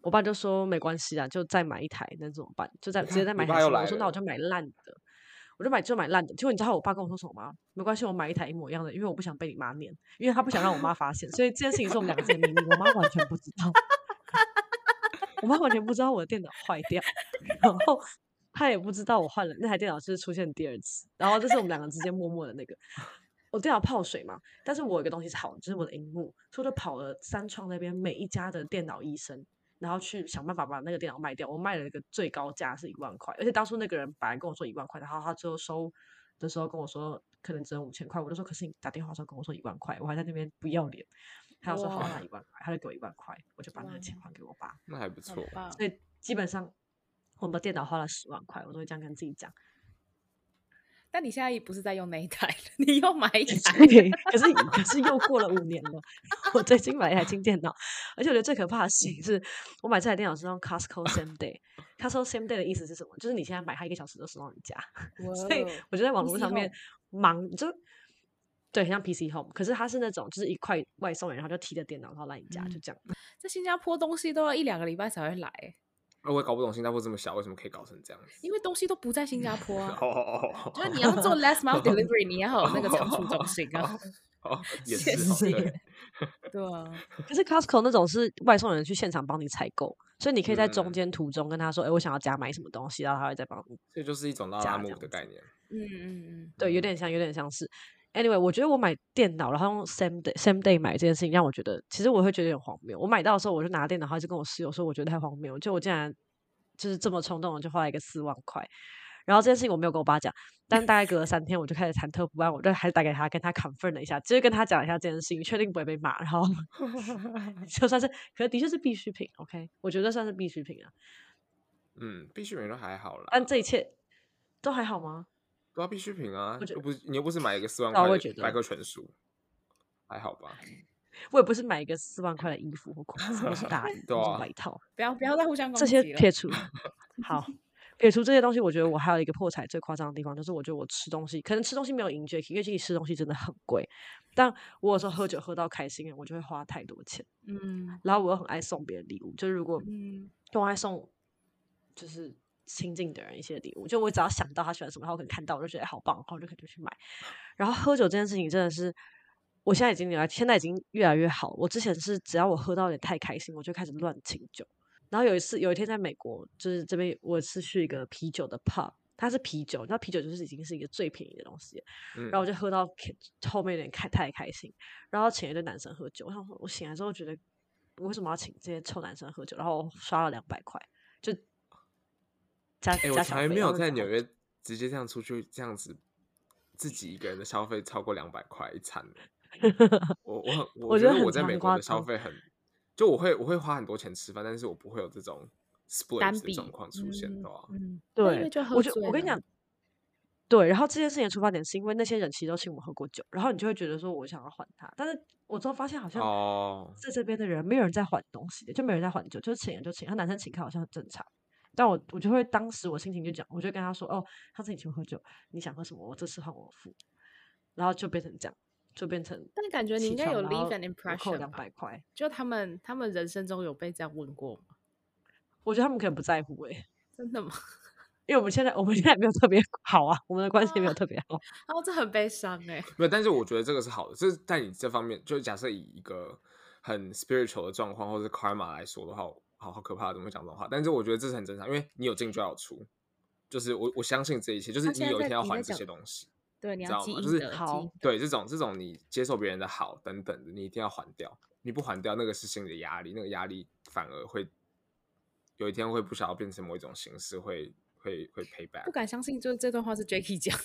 我爸就说没关系啊，就再买一台，那怎么办？就再直接 再买一台。我说那我就买烂的，我就买就买烂的。结果你知道我爸跟我说什么吗？没关系，我买一台一模一样的，因为我不想被你妈念，因为他不想让我妈发现，所以这件事情是我们两个人的秘密，我妈完全不知道。我妈完全不知道我的电脑坏掉，然后她也不知道我换了那台电脑是出现第二次，然后这是我们两个之间默默的那个。我电脑泡水嘛，但是我有一个东西是好的，就是我的荧幕，所以我就跑了三创那边每一家的电脑医生。然后去想办法把那个电脑卖掉，我卖了一个最高价是一万块，而且当初那个人本来跟我说一万块，然后他最后收的时候跟我说可能只有五千块，我就说可是你打电话的时候跟我说一万块，我还在那边不要脸，他要说好拿一万块，他就给我一万块，我就把那个钱还给我爸，那还不错，所以基本上我们的电脑花了十万块，我都会这样跟自己讲。但你现在也不是在用那一台，你又买一台，可是可是又过了五年了。我最近买一台新电脑，而且我觉得最可怕的事情是，我买这台电脑是用 Costco Same Day。Costco Same Day 的意思是什么？就是你现在买它一个小时就送到你家。所以我就在网络上面忙，就对，很像 PC Home，可是它是那种就是一块外送人，然后就提着电脑然后来你家，嗯、就这样。在新加坡东西都要一两个礼拜才会来。我也搞不懂新加坡这么小，为什么可以搞成这样子？因为东西都不在新加坡啊。哦哦哦。就是你要做 last mile delivery，你要有那个仓储中心啊。哦，也是。对啊。可是 Costco 那种是外送人去现场帮你采购，所以你可以在中间途中跟他说：“哎，我想要加买什么东西。”然后他会再帮你。这就是一种拉拉木的概念。嗯嗯嗯。对，有点像，有点像是。Anyway，我觉得我买电脑，然后用 same day same day 买这件事情，让我觉得其实我会觉得有点荒谬。我买到的时候，我就拿电脑，还是跟我室友说，我觉得太荒谬，就我竟然。就是这么冲动的就花了一个四万块，然后这件事情我没有跟我爸讲，但大概隔了三天我就开始忐忑不安，我就还是打给他跟他 confirm 了一下，就是跟他讲一下这件事情，确定不会被骂，然后 就算是，可是的确是必需品，OK，我觉得算是必需品啊。嗯，必需品都还好啦，但这一切都还好吗？都要必需品啊，又不是你又不是买一个四万块的百科全书，还好吧？我也不是买一个四万块的衣服或裤子，或是大衣，或是外套。不要不要再互相这些撇除。好，撇除这些东西，我觉得我还有一个破财最夸张的地方，就是我觉得我吃东西，可能吃东西没有 enjoy，因为这里吃东西真的很贵。但我有时候喝酒喝到开心，我就会花太多钱。嗯。然后我又很爱送别人礼物，就是如果嗯，我爱送就是亲近的人一些礼物，就我只要想到他喜欢什么，然后我可能看到我就觉得好棒，然后我就可以去买。然后喝酒这件事情真的是。我现在已经来，现在已经越来越好。我之前是只要我喝到有点太开心，我就开始乱请酒。然后有一次，有一天在美国，就是这边我是去一个啤酒的 pub，它是啤酒，那啤酒就是已经是一个最便宜的东西。然后我就喝到后面有点开太开心，然后请一堆男生喝酒。我想说，我醒来之后觉得，我为什么要请这些臭男生喝酒？然后刷了两百块，就加加小费。我从来没有在纽约直接这样出去，这样子自己一个人的消费超过两百块一餐。我我很我觉得我在美国的消费很，就我会我会花很多钱吃饭，但是我不会有这种 split 的状况出现的对，我就我跟你讲，对，然后这件事情的出发点是因为那些人其实都请我喝过酒，然后你就会觉得说我想要还他，但是我之后发现好像在这边的人没有人在还东西的，就没有人在还酒，就是请人就请，他男生请客好像很正常，但我我就会当时我心情就讲，我就跟他说哦，他自己请我喝酒，你想喝什么，我这次换我付，然后就变成这样。就变成，但感觉你应该有 leave an impression，扣两百块。就他们，他们人生中有被这样问过吗？我觉得他们可能不在乎诶、欸。真的吗？因为我们现在，我们现在没有特别好啊，我们的关系没有特别好。哦，这很悲伤诶、欸。没有，但是我觉得这个是好的。就是在你这方面，就假设以一个很 spiritual 的状况，或者是 karma 来说的话，好好可怕，怎么会讲这种话？但是我觉得这是很正常，因为你有进就要出。就是我我相信这一切，就是你有一天要还这些东西。对，你要记就是好。对，这种这种你接受别人的好等等的，你一定要还掉。你不还掉，那个是心理的压力，那个压力反而会有一天会不想要变成某一种形式，会会会 pay back。不敢相信，就是这段话是 Jacky 讲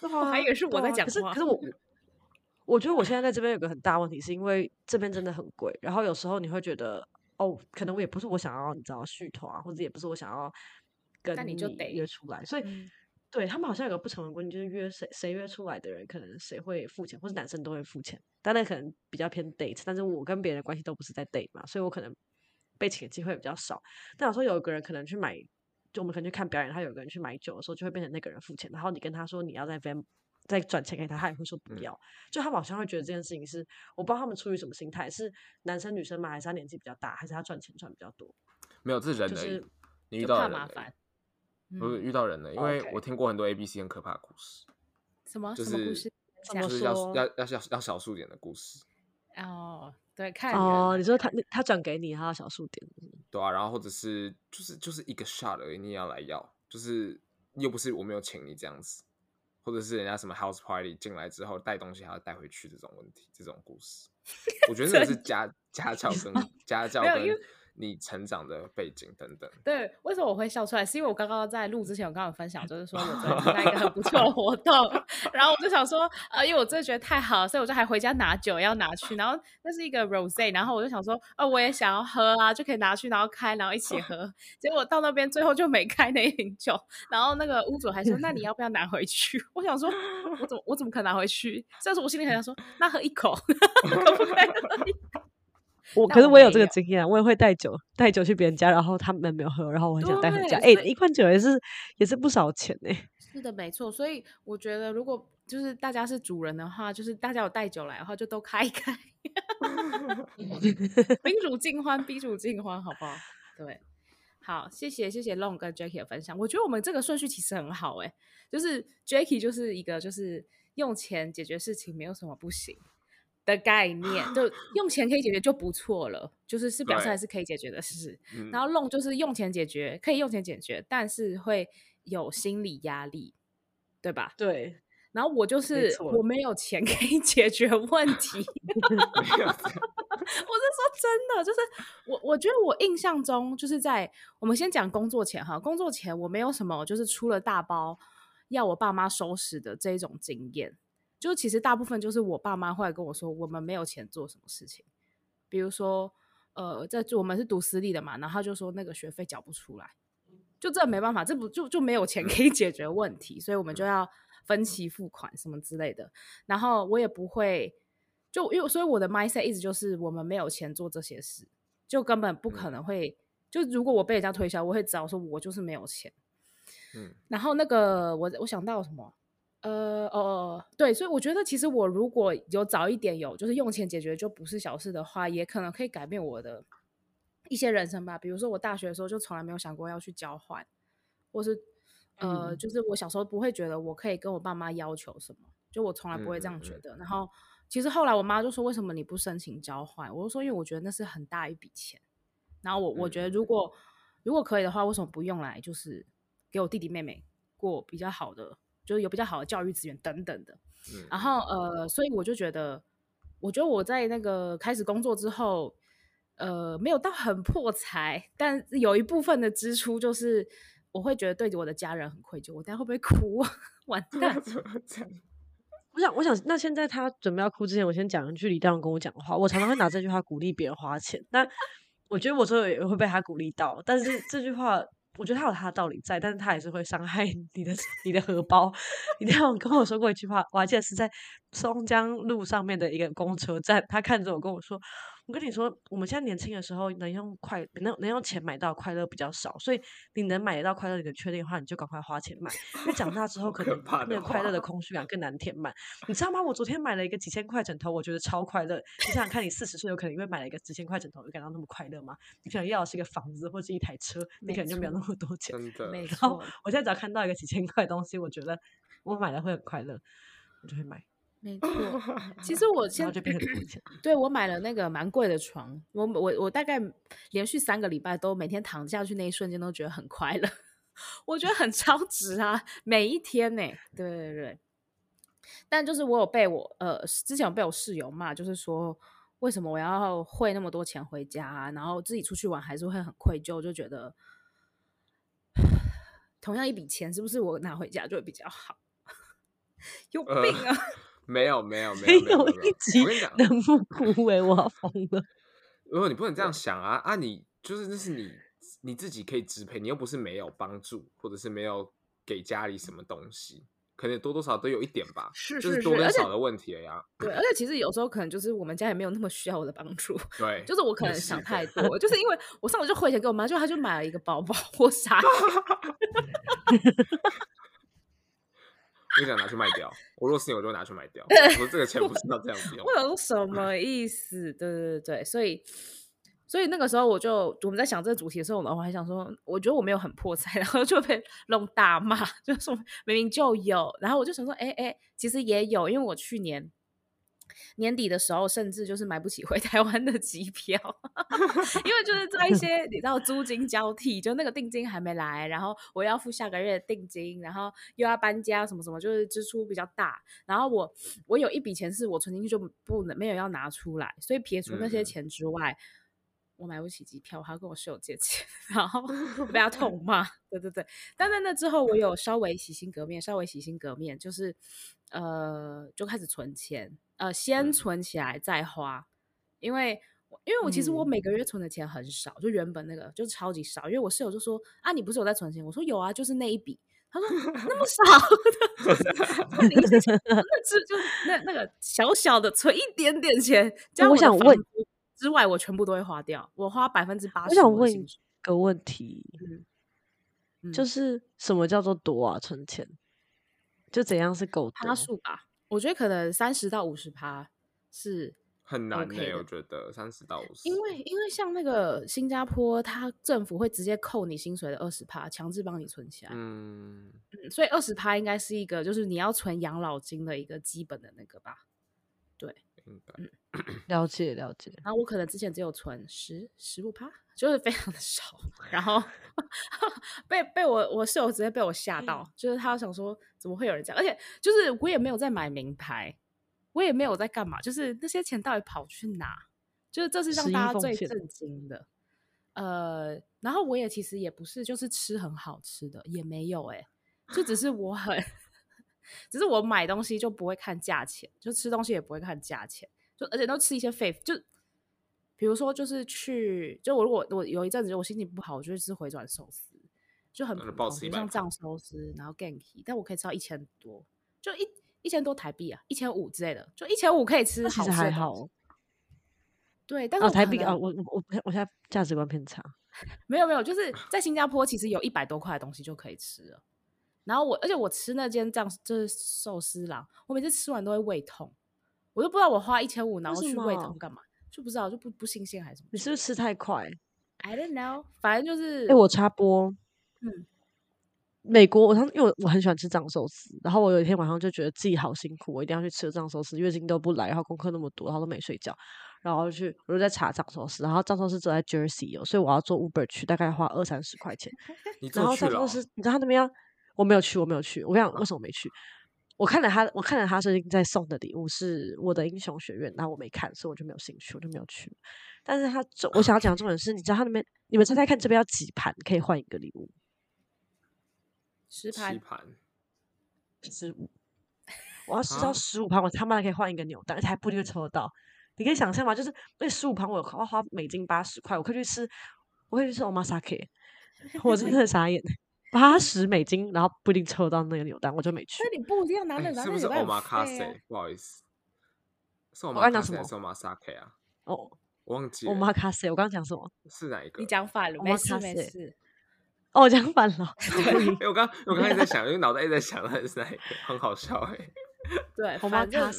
的，我还以为是我在讲话。可是，可是我我觉得我现在在这边有个很大问题，是因为这边真的很贵。然后有时候你会觉得，哦，可能我也不是我想要，你知道续团啊，或者也不是我想要跟你约出来，所以。嗯对，他们好像有个不成文规定，就是约谁谁约出来的人，可能谁会付钱，或者男生都会付钱。但那可能比较偏 date，但是我跟别人的关系都不是在 date 嘛，所以我可能被请的机会比较少。但有时候有一个人可能去买，就我们可能去看表演，他有个人去买酒的时候，就会变成那个人付钱。然后你跟他说你要在 van 再转钱给他，他也会说不要。嗯、就他们好像会觉得这件事情是，我不知道他们出于什么心态，是男生女生嘛，还是他年纪比较大，还是他赚钱赚比较多？没有，这是人的，就是你遇到怕麻烦。不是遇到人了，因为我听过很多 A B C 很可怕的故事。什么？就是就是要要要小要小数点的故事。哦，对，看哦，你说他他转给你，他要小数点。对啊，然后或者是就是就是一个 shot 而已，你也要来要，就是又不是我没有请你这样子，或者是人家什么 house party 进来之后带东西还要带回去这种问题，这种故事，我觉得那是家家教跟 家教跟。你成长的背景等等，对，为什么我会笑出来？是因为我刚刚在录之前，我刚刚分享，就是说我昨天参加一个很不错的活动 然后我就想说，呃，因为我真的觉得太好，所以我就还回家拿酒要拿去，然后那是一个 rose，然后我就想说，呃，我也想要喝啊，就可以拿去，然后开，然后一起喝。结果到那边最后就没开那一瓶酒，然后那个屋主还说，那你要不要拿回去？我想说，我怎么我怎么可能拿回去？这时候我心里很想说，那喝一口，可不可以喝一口？我可是我有这个经验，我也会带酒带酒去别人家，然后他们没有喝，然后我很想带回家。哎、欸，一罐酒也是也是不少钱哎、欸。是的，没错。所以我觉得，如果就是大家是主人的话，就是大家有带酒来的话，就都开一开，宾主尽欢，宾主尽欢，好不好？对，好，谢谢谢谢 Long 跟 Jackie 的分享。我觉得我们这个顺序其实很好，哎，就是 Jackie 就是一个就是用钱解决事情没有什么不行的概念，就用钱可以解决就不错了，就是是表示还是可以解决的事。然后 Long 就是用钱解决，可以用钱解决，但是会有心理压力，对吧？对。然后我就是我没有钱可以解决问题，我是说真的，就是我我觉得我印象中就是在我们先讲工作前哈，工作前我没有什么就是出了大包要我爸妈收拾的这一种经验，就其实大部分就是我爸妈会来跟我说我们没有钱做什么事情，比如说呃在我们是读私立的嘛，然后他就说那个学费缴不出来，就这没办法，这不就就没有钱可以解决问题，所以我们就要。分期付款什么之类的，然后我也不会，就因为所以我的 mindset 一直就是我们没有钱做这些事，就根本不可能会。就如果我被人家推销，我会知道说我就是没有钱。嗯，然后那个我我想到什么？呃哦哦对，所以我觉得其实我如果有早一点有就是用钱解决就不是小事的话，也可能可以改变我的一些人生吧。比如说我大学的时候就从来没有想过要去交换，或是。呃，就是我小时候不会觉得我可以跟我爸妈要求什么，就我从来不会这样觉得。然后其实后来我妈就说：“为什么你不申请交换？”我就说：“因为我觉得那是很大一笔钱。”然后我我觉得如果如果可以的话，为什么不用来就是给我弟弟妹妹过比较好的，就是有比较好的教育资源等等的。然后呃，所以我就觉得，我觉得我在那个开始工作之后，呃，没有到很破财，但有一部分的支出就是。我会觉得对着我的家人很愧疚，我等下会不会哭？完 蛋！我想，我想，那现在他准备要哭之前，我先讲一句李大勇跟我讲的话。我常常会拿这句话鼓励别人花钱，但我觉得我最后也会被他鼓励到。但是这句话，我觉得他有他的道理在，但是他也是会伤害你的 你的荷包。李大勇跟我说过一句话，我还记得是在松江路上面的一个公车站，他看着我跟我说。我跟你说，我们现在年轻的时候能用快能能用钱买到快乐比较少，所以你能买得到快乐，你能确定的话，你就赶快花钱买。因为长大之后，可能那个快乐的空虚感更难填满。你知道吗？我昨天买了一个几千块枕头，我觉得超快乐。你想想看，你四十岁有可能因为买了一个几千块枕头，就感到那么快乐吗？你可能要的是一个房子或者一台车，你可能就没有那么多钱。真的然后我现在只要看到一个几千块的东西，我觉得我买了会很快乐，我就会买。没 错，其实我现在 对我买了那个蛮贵的床，我我我大概连续三个礼拜都每天躺下去那一瞬间都觉得很快乐，我觉得很超值啊，每一天呢，对对对。但就是我有被我呃之前有被我室友骂，就是说为什么我要汇那么多钱回家啊，然后自己出去玩还是会很愧疚，就觉得同样一笔钱是不是我拿回家就会比较好？有病啊！呃没有没有没有没有一集能不哭哎，我要疯了！如果你不能这样想啊啊！你就是那是你你自己可以支配，你又不是没有帮助，或者是没有给家里什么东西，可能多多少少都有一点吧，是就是多跟少的问题了呀。对，而且其实有时候可能就是我们家也没有那么需要我的帮助，对，就是我可能想太多，就是因为我上次就汇钱给我妈，就她就买了一个包包或啥。我想拿去卖掉，我若是你，我就拿去卖掉。我说这个钱不是要这样子用。我有说什么意思？对对对，所以所以那个时候我就我们在想这个主题的时候，我还想说，我觉得我没有很破财，然后就被 弄大骂，就说明明就有，然后我就想说，哎哎，其实也有，因为我去年。年底的时候，甚至就是买不起回 台湾的机票，因为就是在一些你知道租金交替，就那个定金还没来，然后我要付下个月的定金，然后又要搬家什么什么，就是支出比较大。然后我我有一笔钱是我存进去就不能没有要拿出来，所以撇除那些钱之外，嗯、我买不起机票，我还要跟我室友借钱，然后被他痛骂。对对对，但在那之后，我有稍微洗心革面，稍微洗心革面，就是呃，就开始存钱。呃，先存起来再花，嗯、因为因为我其实我每个月存的钱很少，嗯、就原本那个就是超级少。因为我室友就说啊，你不是有在存钱？我说有啊，就是那一笔。他说那么少，那只就那那个小小的存一点点钱。这样我想问之外，我全部都会花掉，我花百分之八十。我想问一个问题，嗯、就是什么叫做多啊？存钱？就怎样是够趴数吧？我觉得可能三十到五十趴是。很难的、欸，我觉得三十到五十，因为因为像那个新加坡，它政府会直接扣你薪水的二十趴，强制帮你存起来。嗯，嗯，所以二十趴应该是一个，就是你要存养老金的一个基本的那个吧？对，嗯，了解了解。然后我可能之前只有存十十五趴，就是非常的少。然后 被被我我室友直接被我吓到，就是他想说怎么会有人这样？而且就是我也没有在买名牌。我也没有在干嘛，就是那些钱到底跑去哪？就是这是让大家最震惊的。呃，然后我也其实也不是，就是吃很好吃的也没有哎、欸，就只是我很，只是我买东西就不会看价钱，就吃东西也不会看价钱，就而且都吃一些废，就比如说就是去，就我如果我有一阵子我心情不好，我就会吃回转寿司，就很普通，像藏寿司，然后 Genki，但我可以吃到一千多，就一。一千多台币啊，一千五之类的，就一千五可以吃好吃，其实还好。对，但是、哦、台币啊，我我我我现在价值观偏差。没有没有，就是在新加坡，其实有一百多块的东西就可以吃了。然后我，而且我吃那间这样就是寿司郎，我每次吃完都会胃痛，我都不知道我花一千五然后去胃疼干嘛，就不知道就不不新鲜还是什么？你是不是吃太快？I don't know，反正就是。哎，我插播，嗯。美国，我他因为我我很喜欢吃藏寿司，然后我有一天晚上就觉得自己好辛苦，我一定要去吃藏寿司，月经都不来，然后功课那么多，然后都没睡觉，然后去我就在查藏寿司，然后藏寿司只在 Jersey 哦，所以我要坐 Uber 去，大概花二三十块钱。你然后藏寿司，你知道他那边要，我没有去，我没有去。我跟你讲，为什么没去？我看了他，我看了他最近在送的礼物是我的英雄学院，然后我没看，所以我就没有兴趣，我就没有去。但是他，我想要讲的重点是，你知道他那边，你们猜猜看，这边要几盘可以换一个礼物？十盘，十五，我要吃到十五盘，我他妈的可以换一个扭蛋，而且还不一定会抽得到。你可以想象吗？就是那十五盘，我要花美金八十块，我可以去吃，我可以去吃 omakase，我真的很傻眼，八十美金，然后不一定抽得到那个扭蛋，我就没去。那你不一定要 拿那个，是不是 omakase？不好意思，是 omakase 还是 omakase 啊？哦，我忘记 omakase，我刚刚讲什么？是哪一个？你讲反了，没事没事。哦，讲反了。我刚我刚才在想，因为脑袋一直在想的是哪一个，很好笑哎。对，反正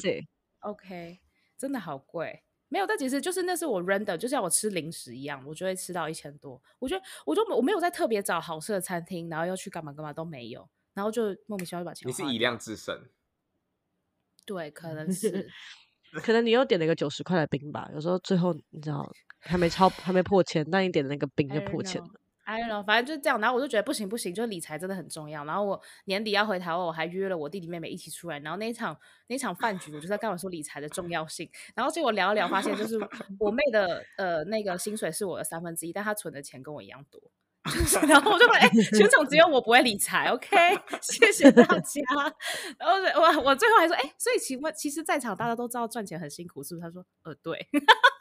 OK，真的好贵。没有，但其实就是那是我 random，就像我吃零食一样，我就会吃到一千多。我觉得，我就我没有在特别找好吃的餐厅，然后要去干嘛干嘛都没有，然后就莫名其妙就把钱花。你是以量制胜。对，可能是，可能你又点了一个九十块的冰吧。有时候最后你知道还没超还没破千，但你点的那个冰就破千了。哎哟，反正就是这样，然后我就觉得不行不行，就是理财真的很重要。然后我年底要回台湾，我还约了我弟弟妹妹一起出来。然后那一场那一场饭局，我就在跟我说理财的重要性。然后结果聊一聊，发现就是我妹的呃那个薪水是我的三分之一，但她存的钱跟我一样多。然后我就说，哎、全场只有我不会理财，OK？谢谢大家。然后我我最后还说，哎、所以请问，其实在场大家都知道赚钱很辛苦，是不是？他说，呃，对。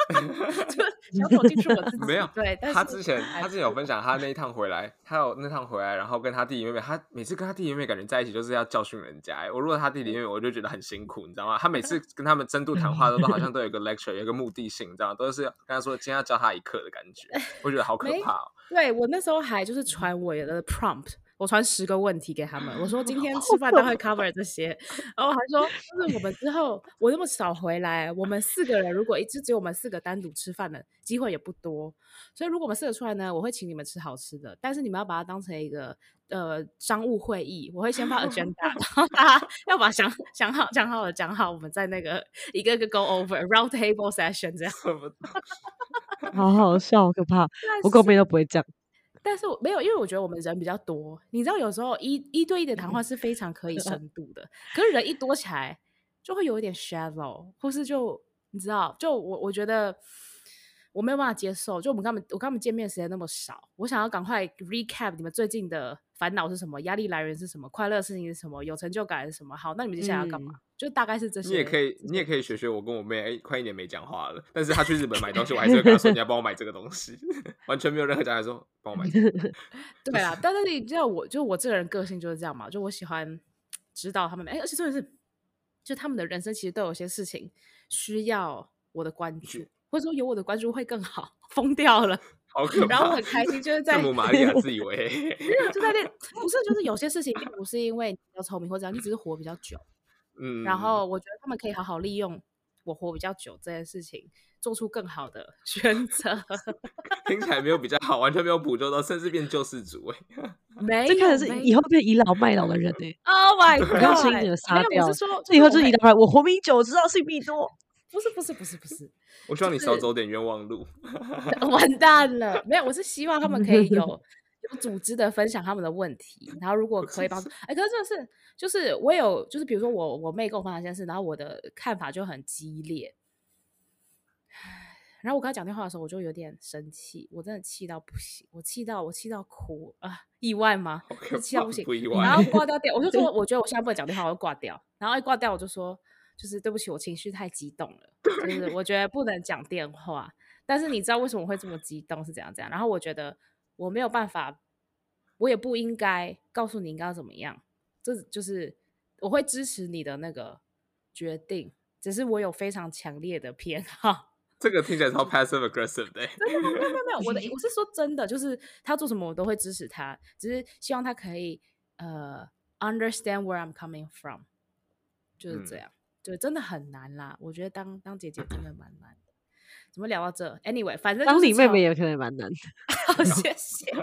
就想走进去我自己。没有，对，他之前他之前有分享，他那一趟回来，他有那趟回来，然后跟他弟弟妹妹，他每次跟他弟弟妹妹感觉在一起就是要教训人家。我如果他弟弟妹妹，我就觉得很辛苦，你知道吗？他每次跟他们深度谈话都都好像都有一个 lecture，有一个目的性，你知道吗？都是跟他说今天要教他一课的感觉，我觉得好可怕哦。对，我那时候还就是传我的 prompt。我传十个问题给他们，我说今天吃饭都会 cover 这些，然后还说就是我们之后我那么少回来，我们四个人如果一直只有我们四个单独吃饭的机会也不多，所以如果我们四个出来呢，我会请你们吃好吃的，但是你们要把它当成一个呃商务会议，我会先发 agenda，然后大家要把想想好讲好的讲好，我们在那个一个一个 go over round table session 这样，好好笑，可怕，我跟我妹都不会讲。但是我没有，因为我觉得我们人比较多，你知道，有时候一一对一的谈话是非常可以 深度的，可是人一多起来就会有一点 shallow，或是就你知道，就我我觉得我没有办法接受，就我们跟他们我跟他们见面时间那么少，我想要赶快 recap 你们最近的。烦恼是什么？压力来源是什么？快乐事情是什么？有成就感是什么？好，那你们接下来要干嘛？嗯、就大概是这些。你也可以，你也可以学学我跟我妹，哎，快一年没讲话了。但是她去日本买东西，我还是会跟她说你要 帮我买这个东西，完全没有任何讲，还说帮我买、这个。对啊，但是你知道我，就我这个人个性就是这样嘛，就我喜欢指导他们。哎，而且重点是，就他们的人生其实都有些事情需要我的关注，或者说有我的关注会更好。疯掉了。好可怕。然后我很开心，就是在圣母玛利亚自以为就在那，不是就是有些事情并不是因为你比较聪明或者你只是活比较久。嗯，然后我觉得他们可以好好利用我活比较久这件事情，做出更好的 选择。听起来没有比较好，完全没有补救到，甚至变救世主 哎。没，这看是以后变倚老卖老的人哎。Oh my god！刚声音整个杀掉。我是说，以后就是倚老卖，我活比久，知道性命多。不是不是不是不是，我希望你少走点冤枉路。完蛋了，没有，我是希望他们可以有有组织的分享他们的问题，然后如果可以帮助，哎，可是真的是就是我有就是比如说我我妹跟我分享一件事，然后我的看法就很激烈。然后我跟她讲电话的时候，我就有点生气，我真的气到不行，我气到我气到哭啊！意外吗？气到不行，不意外。然后 挂掉电，我就说，我觉得我现在不能讲电话，我就挂掉。然后一挂掉，我就说，就是对不起，我情绪太激动了，就是我觉得不能讲电话。但是你知道为什么会这么激动是怎样怎样？然后我觉得我没有办法，我也不应该告诉你应该要怎么样。这就是我会支持你的那个决定，只是我有非常强烈的偏好。这个听起来超 passive aggressive 的。没有没有没有，我的 我是说真的，就是他做什么我都会支持他，只是希望他可以呃 understand where I'm coming from，就是这样，对、嗯，真的很难啦。我觉得当当姐姐真的蛮难的。怎么聊到这？Anyway，反正当你妹妹也可能蛮难的。好，谢谢。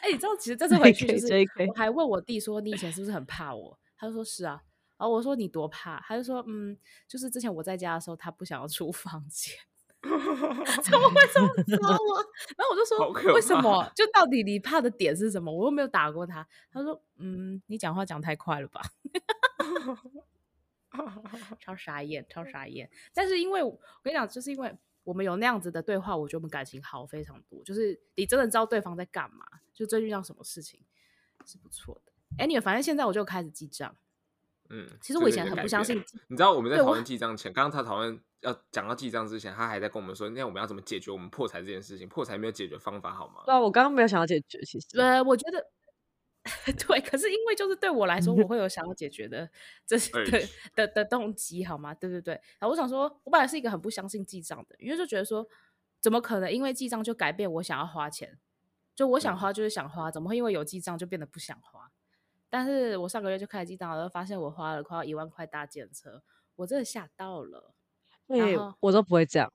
哎、欸，你知道其实这次回去就是我还问我弟说，你以前是不是很怕我？他就说是啊。然后我说你多怕，他就说嗯，就是之前我在家的时候，他不想要出房间，怎么会这么说啊？然后我就说为什么？就到底你怕的点是什么？我又没有打过他。他说嗯，你讲话讲太快了吧？超傻眼，超傻眼。但是因为我跟你讲，就是因为我们有那样子的对话，我觉得我们感情好非常多。就是你真的知道对方在干嘛，就真遇到什么事情是不错的。Anyway，反正现在我就开始记账。嗯，其实我以前很不相信。你知道我们在讨论记账前，刚刚他讨论要讲到记账之前，他还在跟我们说，那我们要怎么解决我们破财这件事情？破财没有解决方法好吗？对啊，我刚刚没有想要解决，其实。呃，我觉得 对，可是因为就是对我来说，我会有想要解决的这是的的的动机，好吗？对对对。然后我想说，我本来是一个很不相信记账的，因为就觉得说，怎么可能因为记账就改变我想要花钱？就我想花就是想花，怎么会因为有记账就变得不想花？但是我上个月就开始记账，然后发现我花了快要一万块搭计程车，我真的吓到了。对，我都不会这样。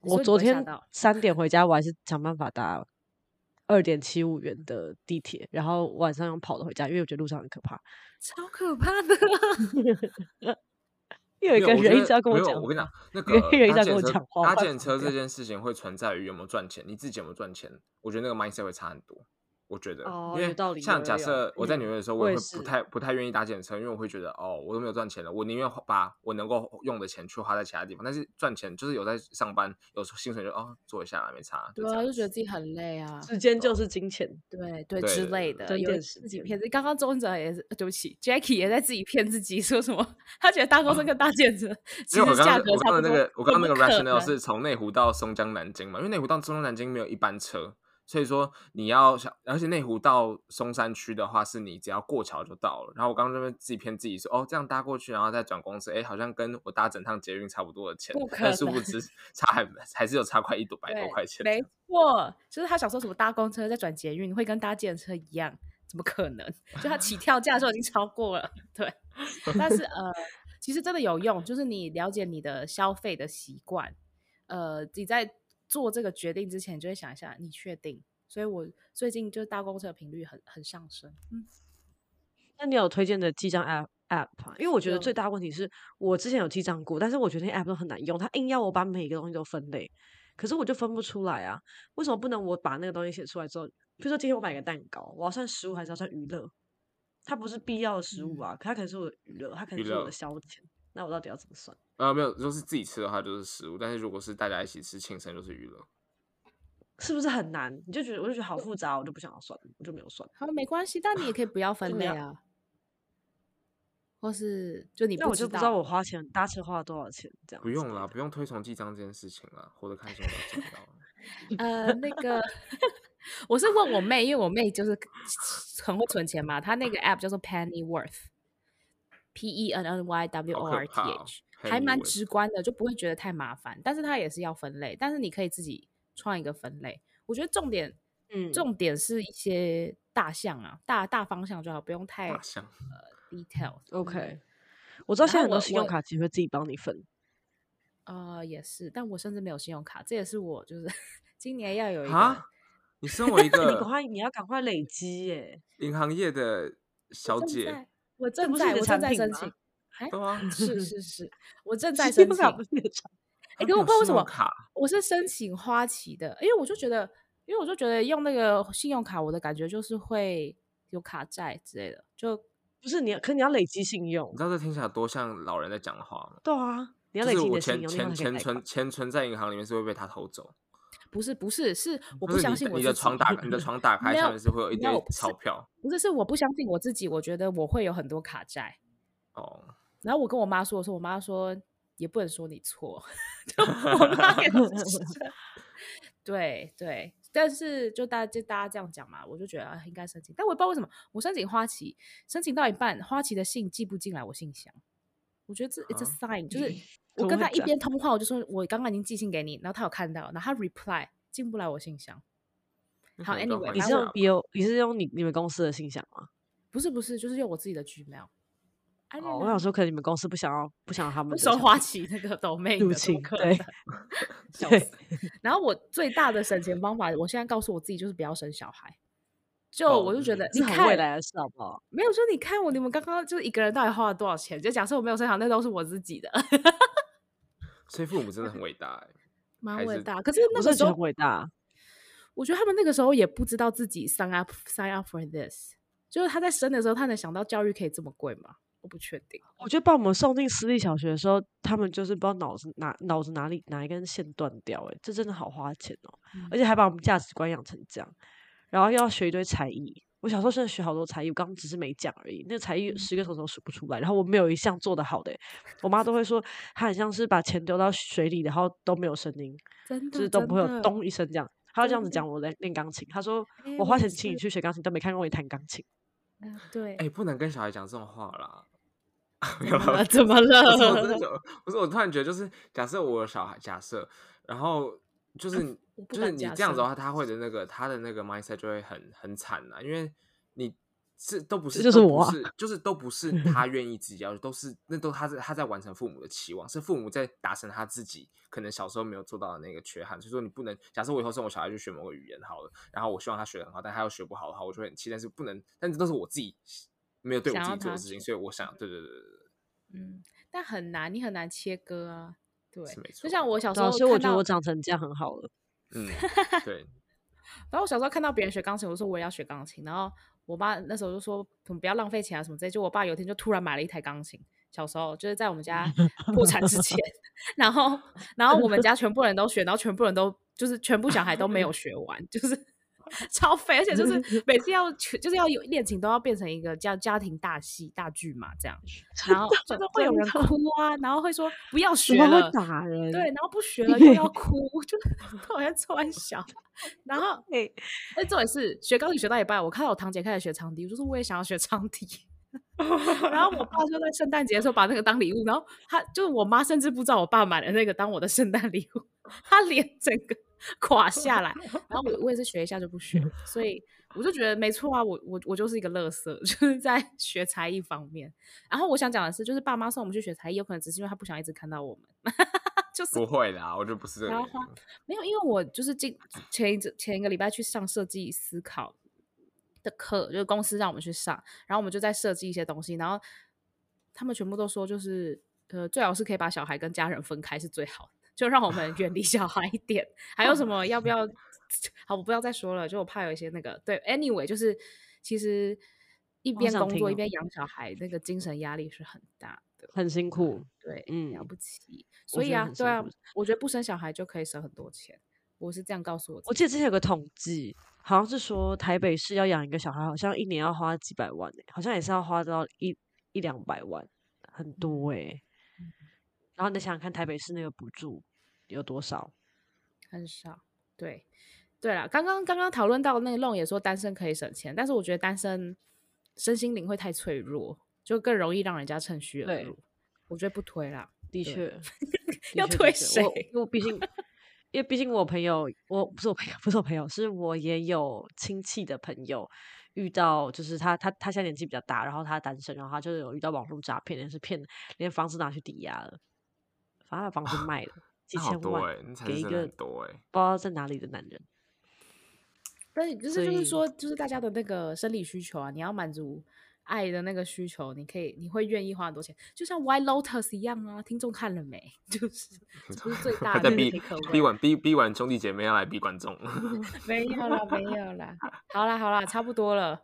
我昨天三点 回家，我还是想办法搭二点七五元的地铁，然后晚上用跑的回家，因为我觉得路上很可怕，超可怕的。有一个人一直要跟我讲，我跟你讲，那 个搭计程车这 件事情会存在于有没有赚钱，你自己有没有赚钱？我觉得那个 mindset 会差很多。我觉得，哦、因为像假设我在纽约的时候，我也会不太、嗯、不太愿意搭计程车，因为我会觉得哦，我都没有赚钱了，我宁愿把我能够用的钱去花在其他地方。但是赚钱就是有在上班，有时候薪水就哦做一下来没差。对啊，就觉得自己很累啊，时间就是金钱，对对，对之类的，对有自己骗自己。刚刚周哲也是，对不起，Jackie 也在自己骗自己，说什么他觉得搭公车跟搭计程车其实价格差不多。我刚刚那个我刚刚那个 rationale 是从内湖到松江南京嘛，因为内湖到松江南京没有一班车。所以说你要想，而且内湖到松山区的话，是你只要过桥就到了。然后我刚刚这边自己骗自己说，哦，这样搭过去，然后再转公车，哎，好像跟我搭整趟捷运差不多的钱。但殊不知差还还是有差快一百多块钱。没错，就是他想说什么搭公车再转捷运会跟搭计程车一样，怎么可能？就他起跳价就已经超过了。对，但是呃，其实真的有用，就是你了解你的消费的习惯，呃，你在。做这个决定之前，你就会想一下，你确定？所以我最近就是搭公车频率很很上升。嗯，那你有推荐的记账 app app 吗？因为我觉得最大问题是我之前有记账过，但是我觉得那 app 都很难用，它硬要我把每个东西都分类，可是我就分不出来啊。为什么不能我把那个东西写出来之后，比如说今天我买个蛋糕，我要算食物还是要算娱乐？它不是必要的食物啊，可它可能是我的娱乐，它可能是我的消遣。那我到底要怎么算？啊，没有，就是自己吃的话就是食物，但是如果是大家一起吃，庆生就是娱乐，是不是很难？你就觉得我就觉得好复杂，我就不想要算，我就没有算。好，没关系，但你也可以不要分类啊，或是就你不，那我就不知道我花钱搭车花了多少钱，这样不用啦，不用推崇记账这件事情啦，活得开心比较重要。呃，那个我是问我妹，因为我妹就是很会存钱嘛，她那个 app 叫做 Pennyworth。P E N N Y W O R T H，还蛮直观的，就不会觉得太麻烦。但是它也是要分类，但是你可以自己创一个分类。我觉得重点，嗯，重点是一些大项啊，大大方向就好，不用太大项呃 detail。OK，我知道现在很多信用卡其实会自己帮你分。啊、呃，也是，但我甚至没有信用卡，这也是我就是 今年要有一个。啊，你身为一 个，你赶快，你要赶快累积耶！银行业的小姐，我正在，我正在申请。哎，是是是，我正在申请。哎，可我不知道为什么卡，我是申请花旗的，因为我就觉得，因为我就觉得用那个信用卡，我的感觉就是会有卡债之类的，就不是你，可你要累积信用。你知道这听起来多像老人在讲话吗？对啊。你要就是我钱钱钱存钱存在银行里面是会被他偷走，不是不是是我不相信我你的床打你的床打开上面是会有一堆钞票，不是是我不相信我自己，我觉得我会有很多卡债哦。然后我跟我妈说的时候，我妈说也不能说你错，我妈也是 对对，但是就大家就大家这样讲嘛，我就觉得、啊、应该申请，但我也不知道为什么我申请花旗，申请到一半花旗的信寄不进来我信箱。我觉得这 it's a sign，、啊、就是我跟他一边通话，我就说我刚刚已经寄信给你，然后他有看到，然后他 reply 进不来我信箱。好，anyway，你是用 BO，你是用你你们公司的信箱吗？不是不是，就是用我自己的 Gmail。哦，我想说，可能你们公司不想要不想要他们收花旗那个 domain 入侵，对。对。然后我最大的省钱方法，我现在告诉我自己就是不要生小孩。就我就觉得，你看未来的事好不好？没有说你看我，你们刚刚就一个人到底花了多少钱？就假设我没有生小孩，那都是我自己的。所以父母真的很伟大，蛮伟大。可是那个时候很伟大，我觉得他们那个时候也不知道自己 sign up sign up for this。就是他在生的时候，他能想到教育可以这么贵吗？我不确定。我觉得把我们送进私立小学的时候，他们就是不知道脑子哪脑子哪里哪一根线断掉，哎，这真的好花钱哦，嗯、而且还把我们价值观养成这样。然后又要学一堆才艺，我小时候真的学好多才艺，我刚刚只是没讲而已。那个才艺十个手指头数不出来，然后我没有一项做得好的，我妈都会说，她很像是把钱丢到水里，然后都没有声音，就是都不会有咚一声这样。她就这样子讲我在练钢琴，她说我花钱请你去学钢琴，都没看过你弹钢琴。嗯，对，哎，不能跟小孩讲这种话啦。怎么了？怎么了？不是，我突然觉得，就是假设我有小孩，假设，然后就是。就是你这样子的话，他会的那个他的那个 mindset 就会很很惨呐，因为你是都不是就是我，是就是都不是他 愿意自己要，都是那都他在他在完成父母的期望，是父母在达成他自己可能小时候没有做到的那个缺憾。所以说你不能假设我以后送我小孩去学某个语言好了，然后我希望他学得很好，但他又学不好的话，我就会很气。但是不能，但这都是我自己没有对我自己做的事情，所以我想，对对对对对，嗯，但很难，你很难切割啊，对，是没错。就像我小时候，所以我觉得我长成这样很好了。嗯，对。然后我小时候看到别人学钢琴，我说我也要学钢琴。然后我爸那时候就说，怎么不要浪费钱啊什么之类。就我爸有一天就突然买了一台钢琴，小时候就是在我们家破产之前。然后，然后我们家全部人都学，然后全部人都就是全部小孩都没有学完，就是。超肥，而且就是 每次要就是要有恋情，都要变成一个家家庭大戏大剧嘛，这样，然后就是会有人哭啊，然后会说不要学了，打人，对，然后不学了又要 哭，就好像开玩笑。然后哎，哎，重点是学钢琴学到一半，我看到我堂姐开始学长笛，我就说我也想要学长笛。然后我爸就在圣诞节的时候把那个当礼物，然后他就是我妈甚至不知道我爸买了那个当我的圣诞礼物，他脸整个。垮下来，然后我我也是学一下就不学，所以我就觉得没错啊，我我我就是一个乐色，就是在学才艺方面。然后我想讲的是，就是爸妈送我们去学才艺，有可能只是因为他不想一直看到我们，就是不会的，我就不是这个。然后没有，因为我就是进前一前一个礼拜去上设计思考的课，就是公司让我们去上，然后我们就在设计一些东西，然后他们全部都说，就是呃，最好是可以把小孩跟家人分开是最好的。就让我们 远离小孩一点。还有什么？要不要？好，我不要再说了。就我怕有一些那个。对，anyway，就是其实一边工作一边养小孩，那个精神压力是很大的，很辛苦。对，嗯，了不起。所以啊，对啊，我觉得不生小孩就可以省很多钱。我是这样告诉我。我记得之前有个统计，好像是说台北市要养一个小孩，好像一年要花几百万，好像也是要花到一一两百万，很多哎。然后你想想看，台北市那个补助有多少？很少。对，对了，刚刚刚刚讨论到那个弄也说单身可以省钱，但是我觉得单身身心灵会太脆弱，就更容易让人家趁虚而入。我觉得不推啦。的确，要推谁？因为毕竟因为毕竟我朋友，我不是我朋友，不是我朋友，是我也有亲戚的朋友遇到，就是他他他现在年纪比较大，然后他单身，然后他就有遇到网络诈骗，也是骗连房子拿去抵押了，把他的房子卖了几千万，给一个不知道在哪里的男人。对，就是就是说，就是大家的那个生理需求啊，你要满足爱的那个需求，你可以，你会愿意花很多钱，就像 White Lotus 一样啊。听众看了没？就是不是最 大的逼逼完逼逼完兄弟姐妹要来逼观众，没有啦，没有啦。好啦好啦，差不多了。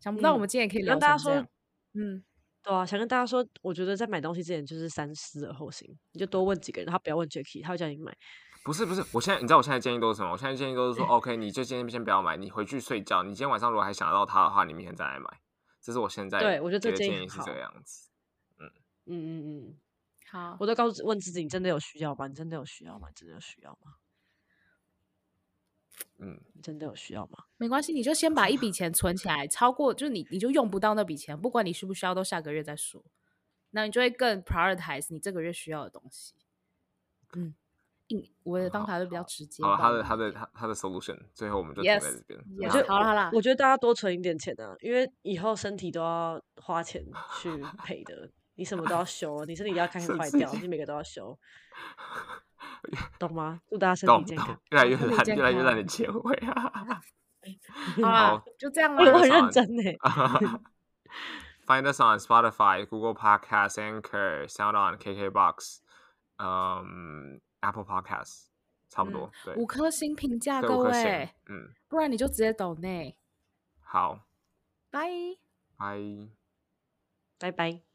想不到我们今天也可以聊、嗯、大家说，嗯，对啊，想跟大家说，我觉得在买东西之前就是三思而后行，你就多问几个人，他不要问 Jacky，他会叫你买。不是不是，我现在你知道我现在建议都是什么？我现在建议都是说，OK，你就今天先不要买，你回去睡觉。你今天晚上如果还想到他的话，你明天再来买。这是我现在对我觉得这建议是这个样子。嗯嗯嗯嗯，好，我都告诉问自己，你真的有需要吗？你真的有需要吗？真的有需要吗？嗯，真的有需要吗？没关系，你就先把一笔钱存起来，超过就是你你就用不到那笔钱，不管你需不需要，都下个月再说。那你就会更 prioritize 你这个月需要的东西。嗯。我的方法会比较直接。好，他的他的他他的 solution，最后我们就停在这边。我觉得好了好了，我觉得大家多存一点钱啊，因为以后身体都要花钱去 赔的，你什么都要修，你身体要开始坏掉，你每个都要修，懂吗？祝大家身体健康，越来越烂，越来越烂的结尾啊！好，就这样了，我很认真呢。Find us on Spotify, Google Podcasts, Anchor, SoundOn, KKBox. Um. Apple Podcasts，差不多，嗯、对，五颗星评价各位，嗯，不然你就直接抖内。好，拜拜，拜拜。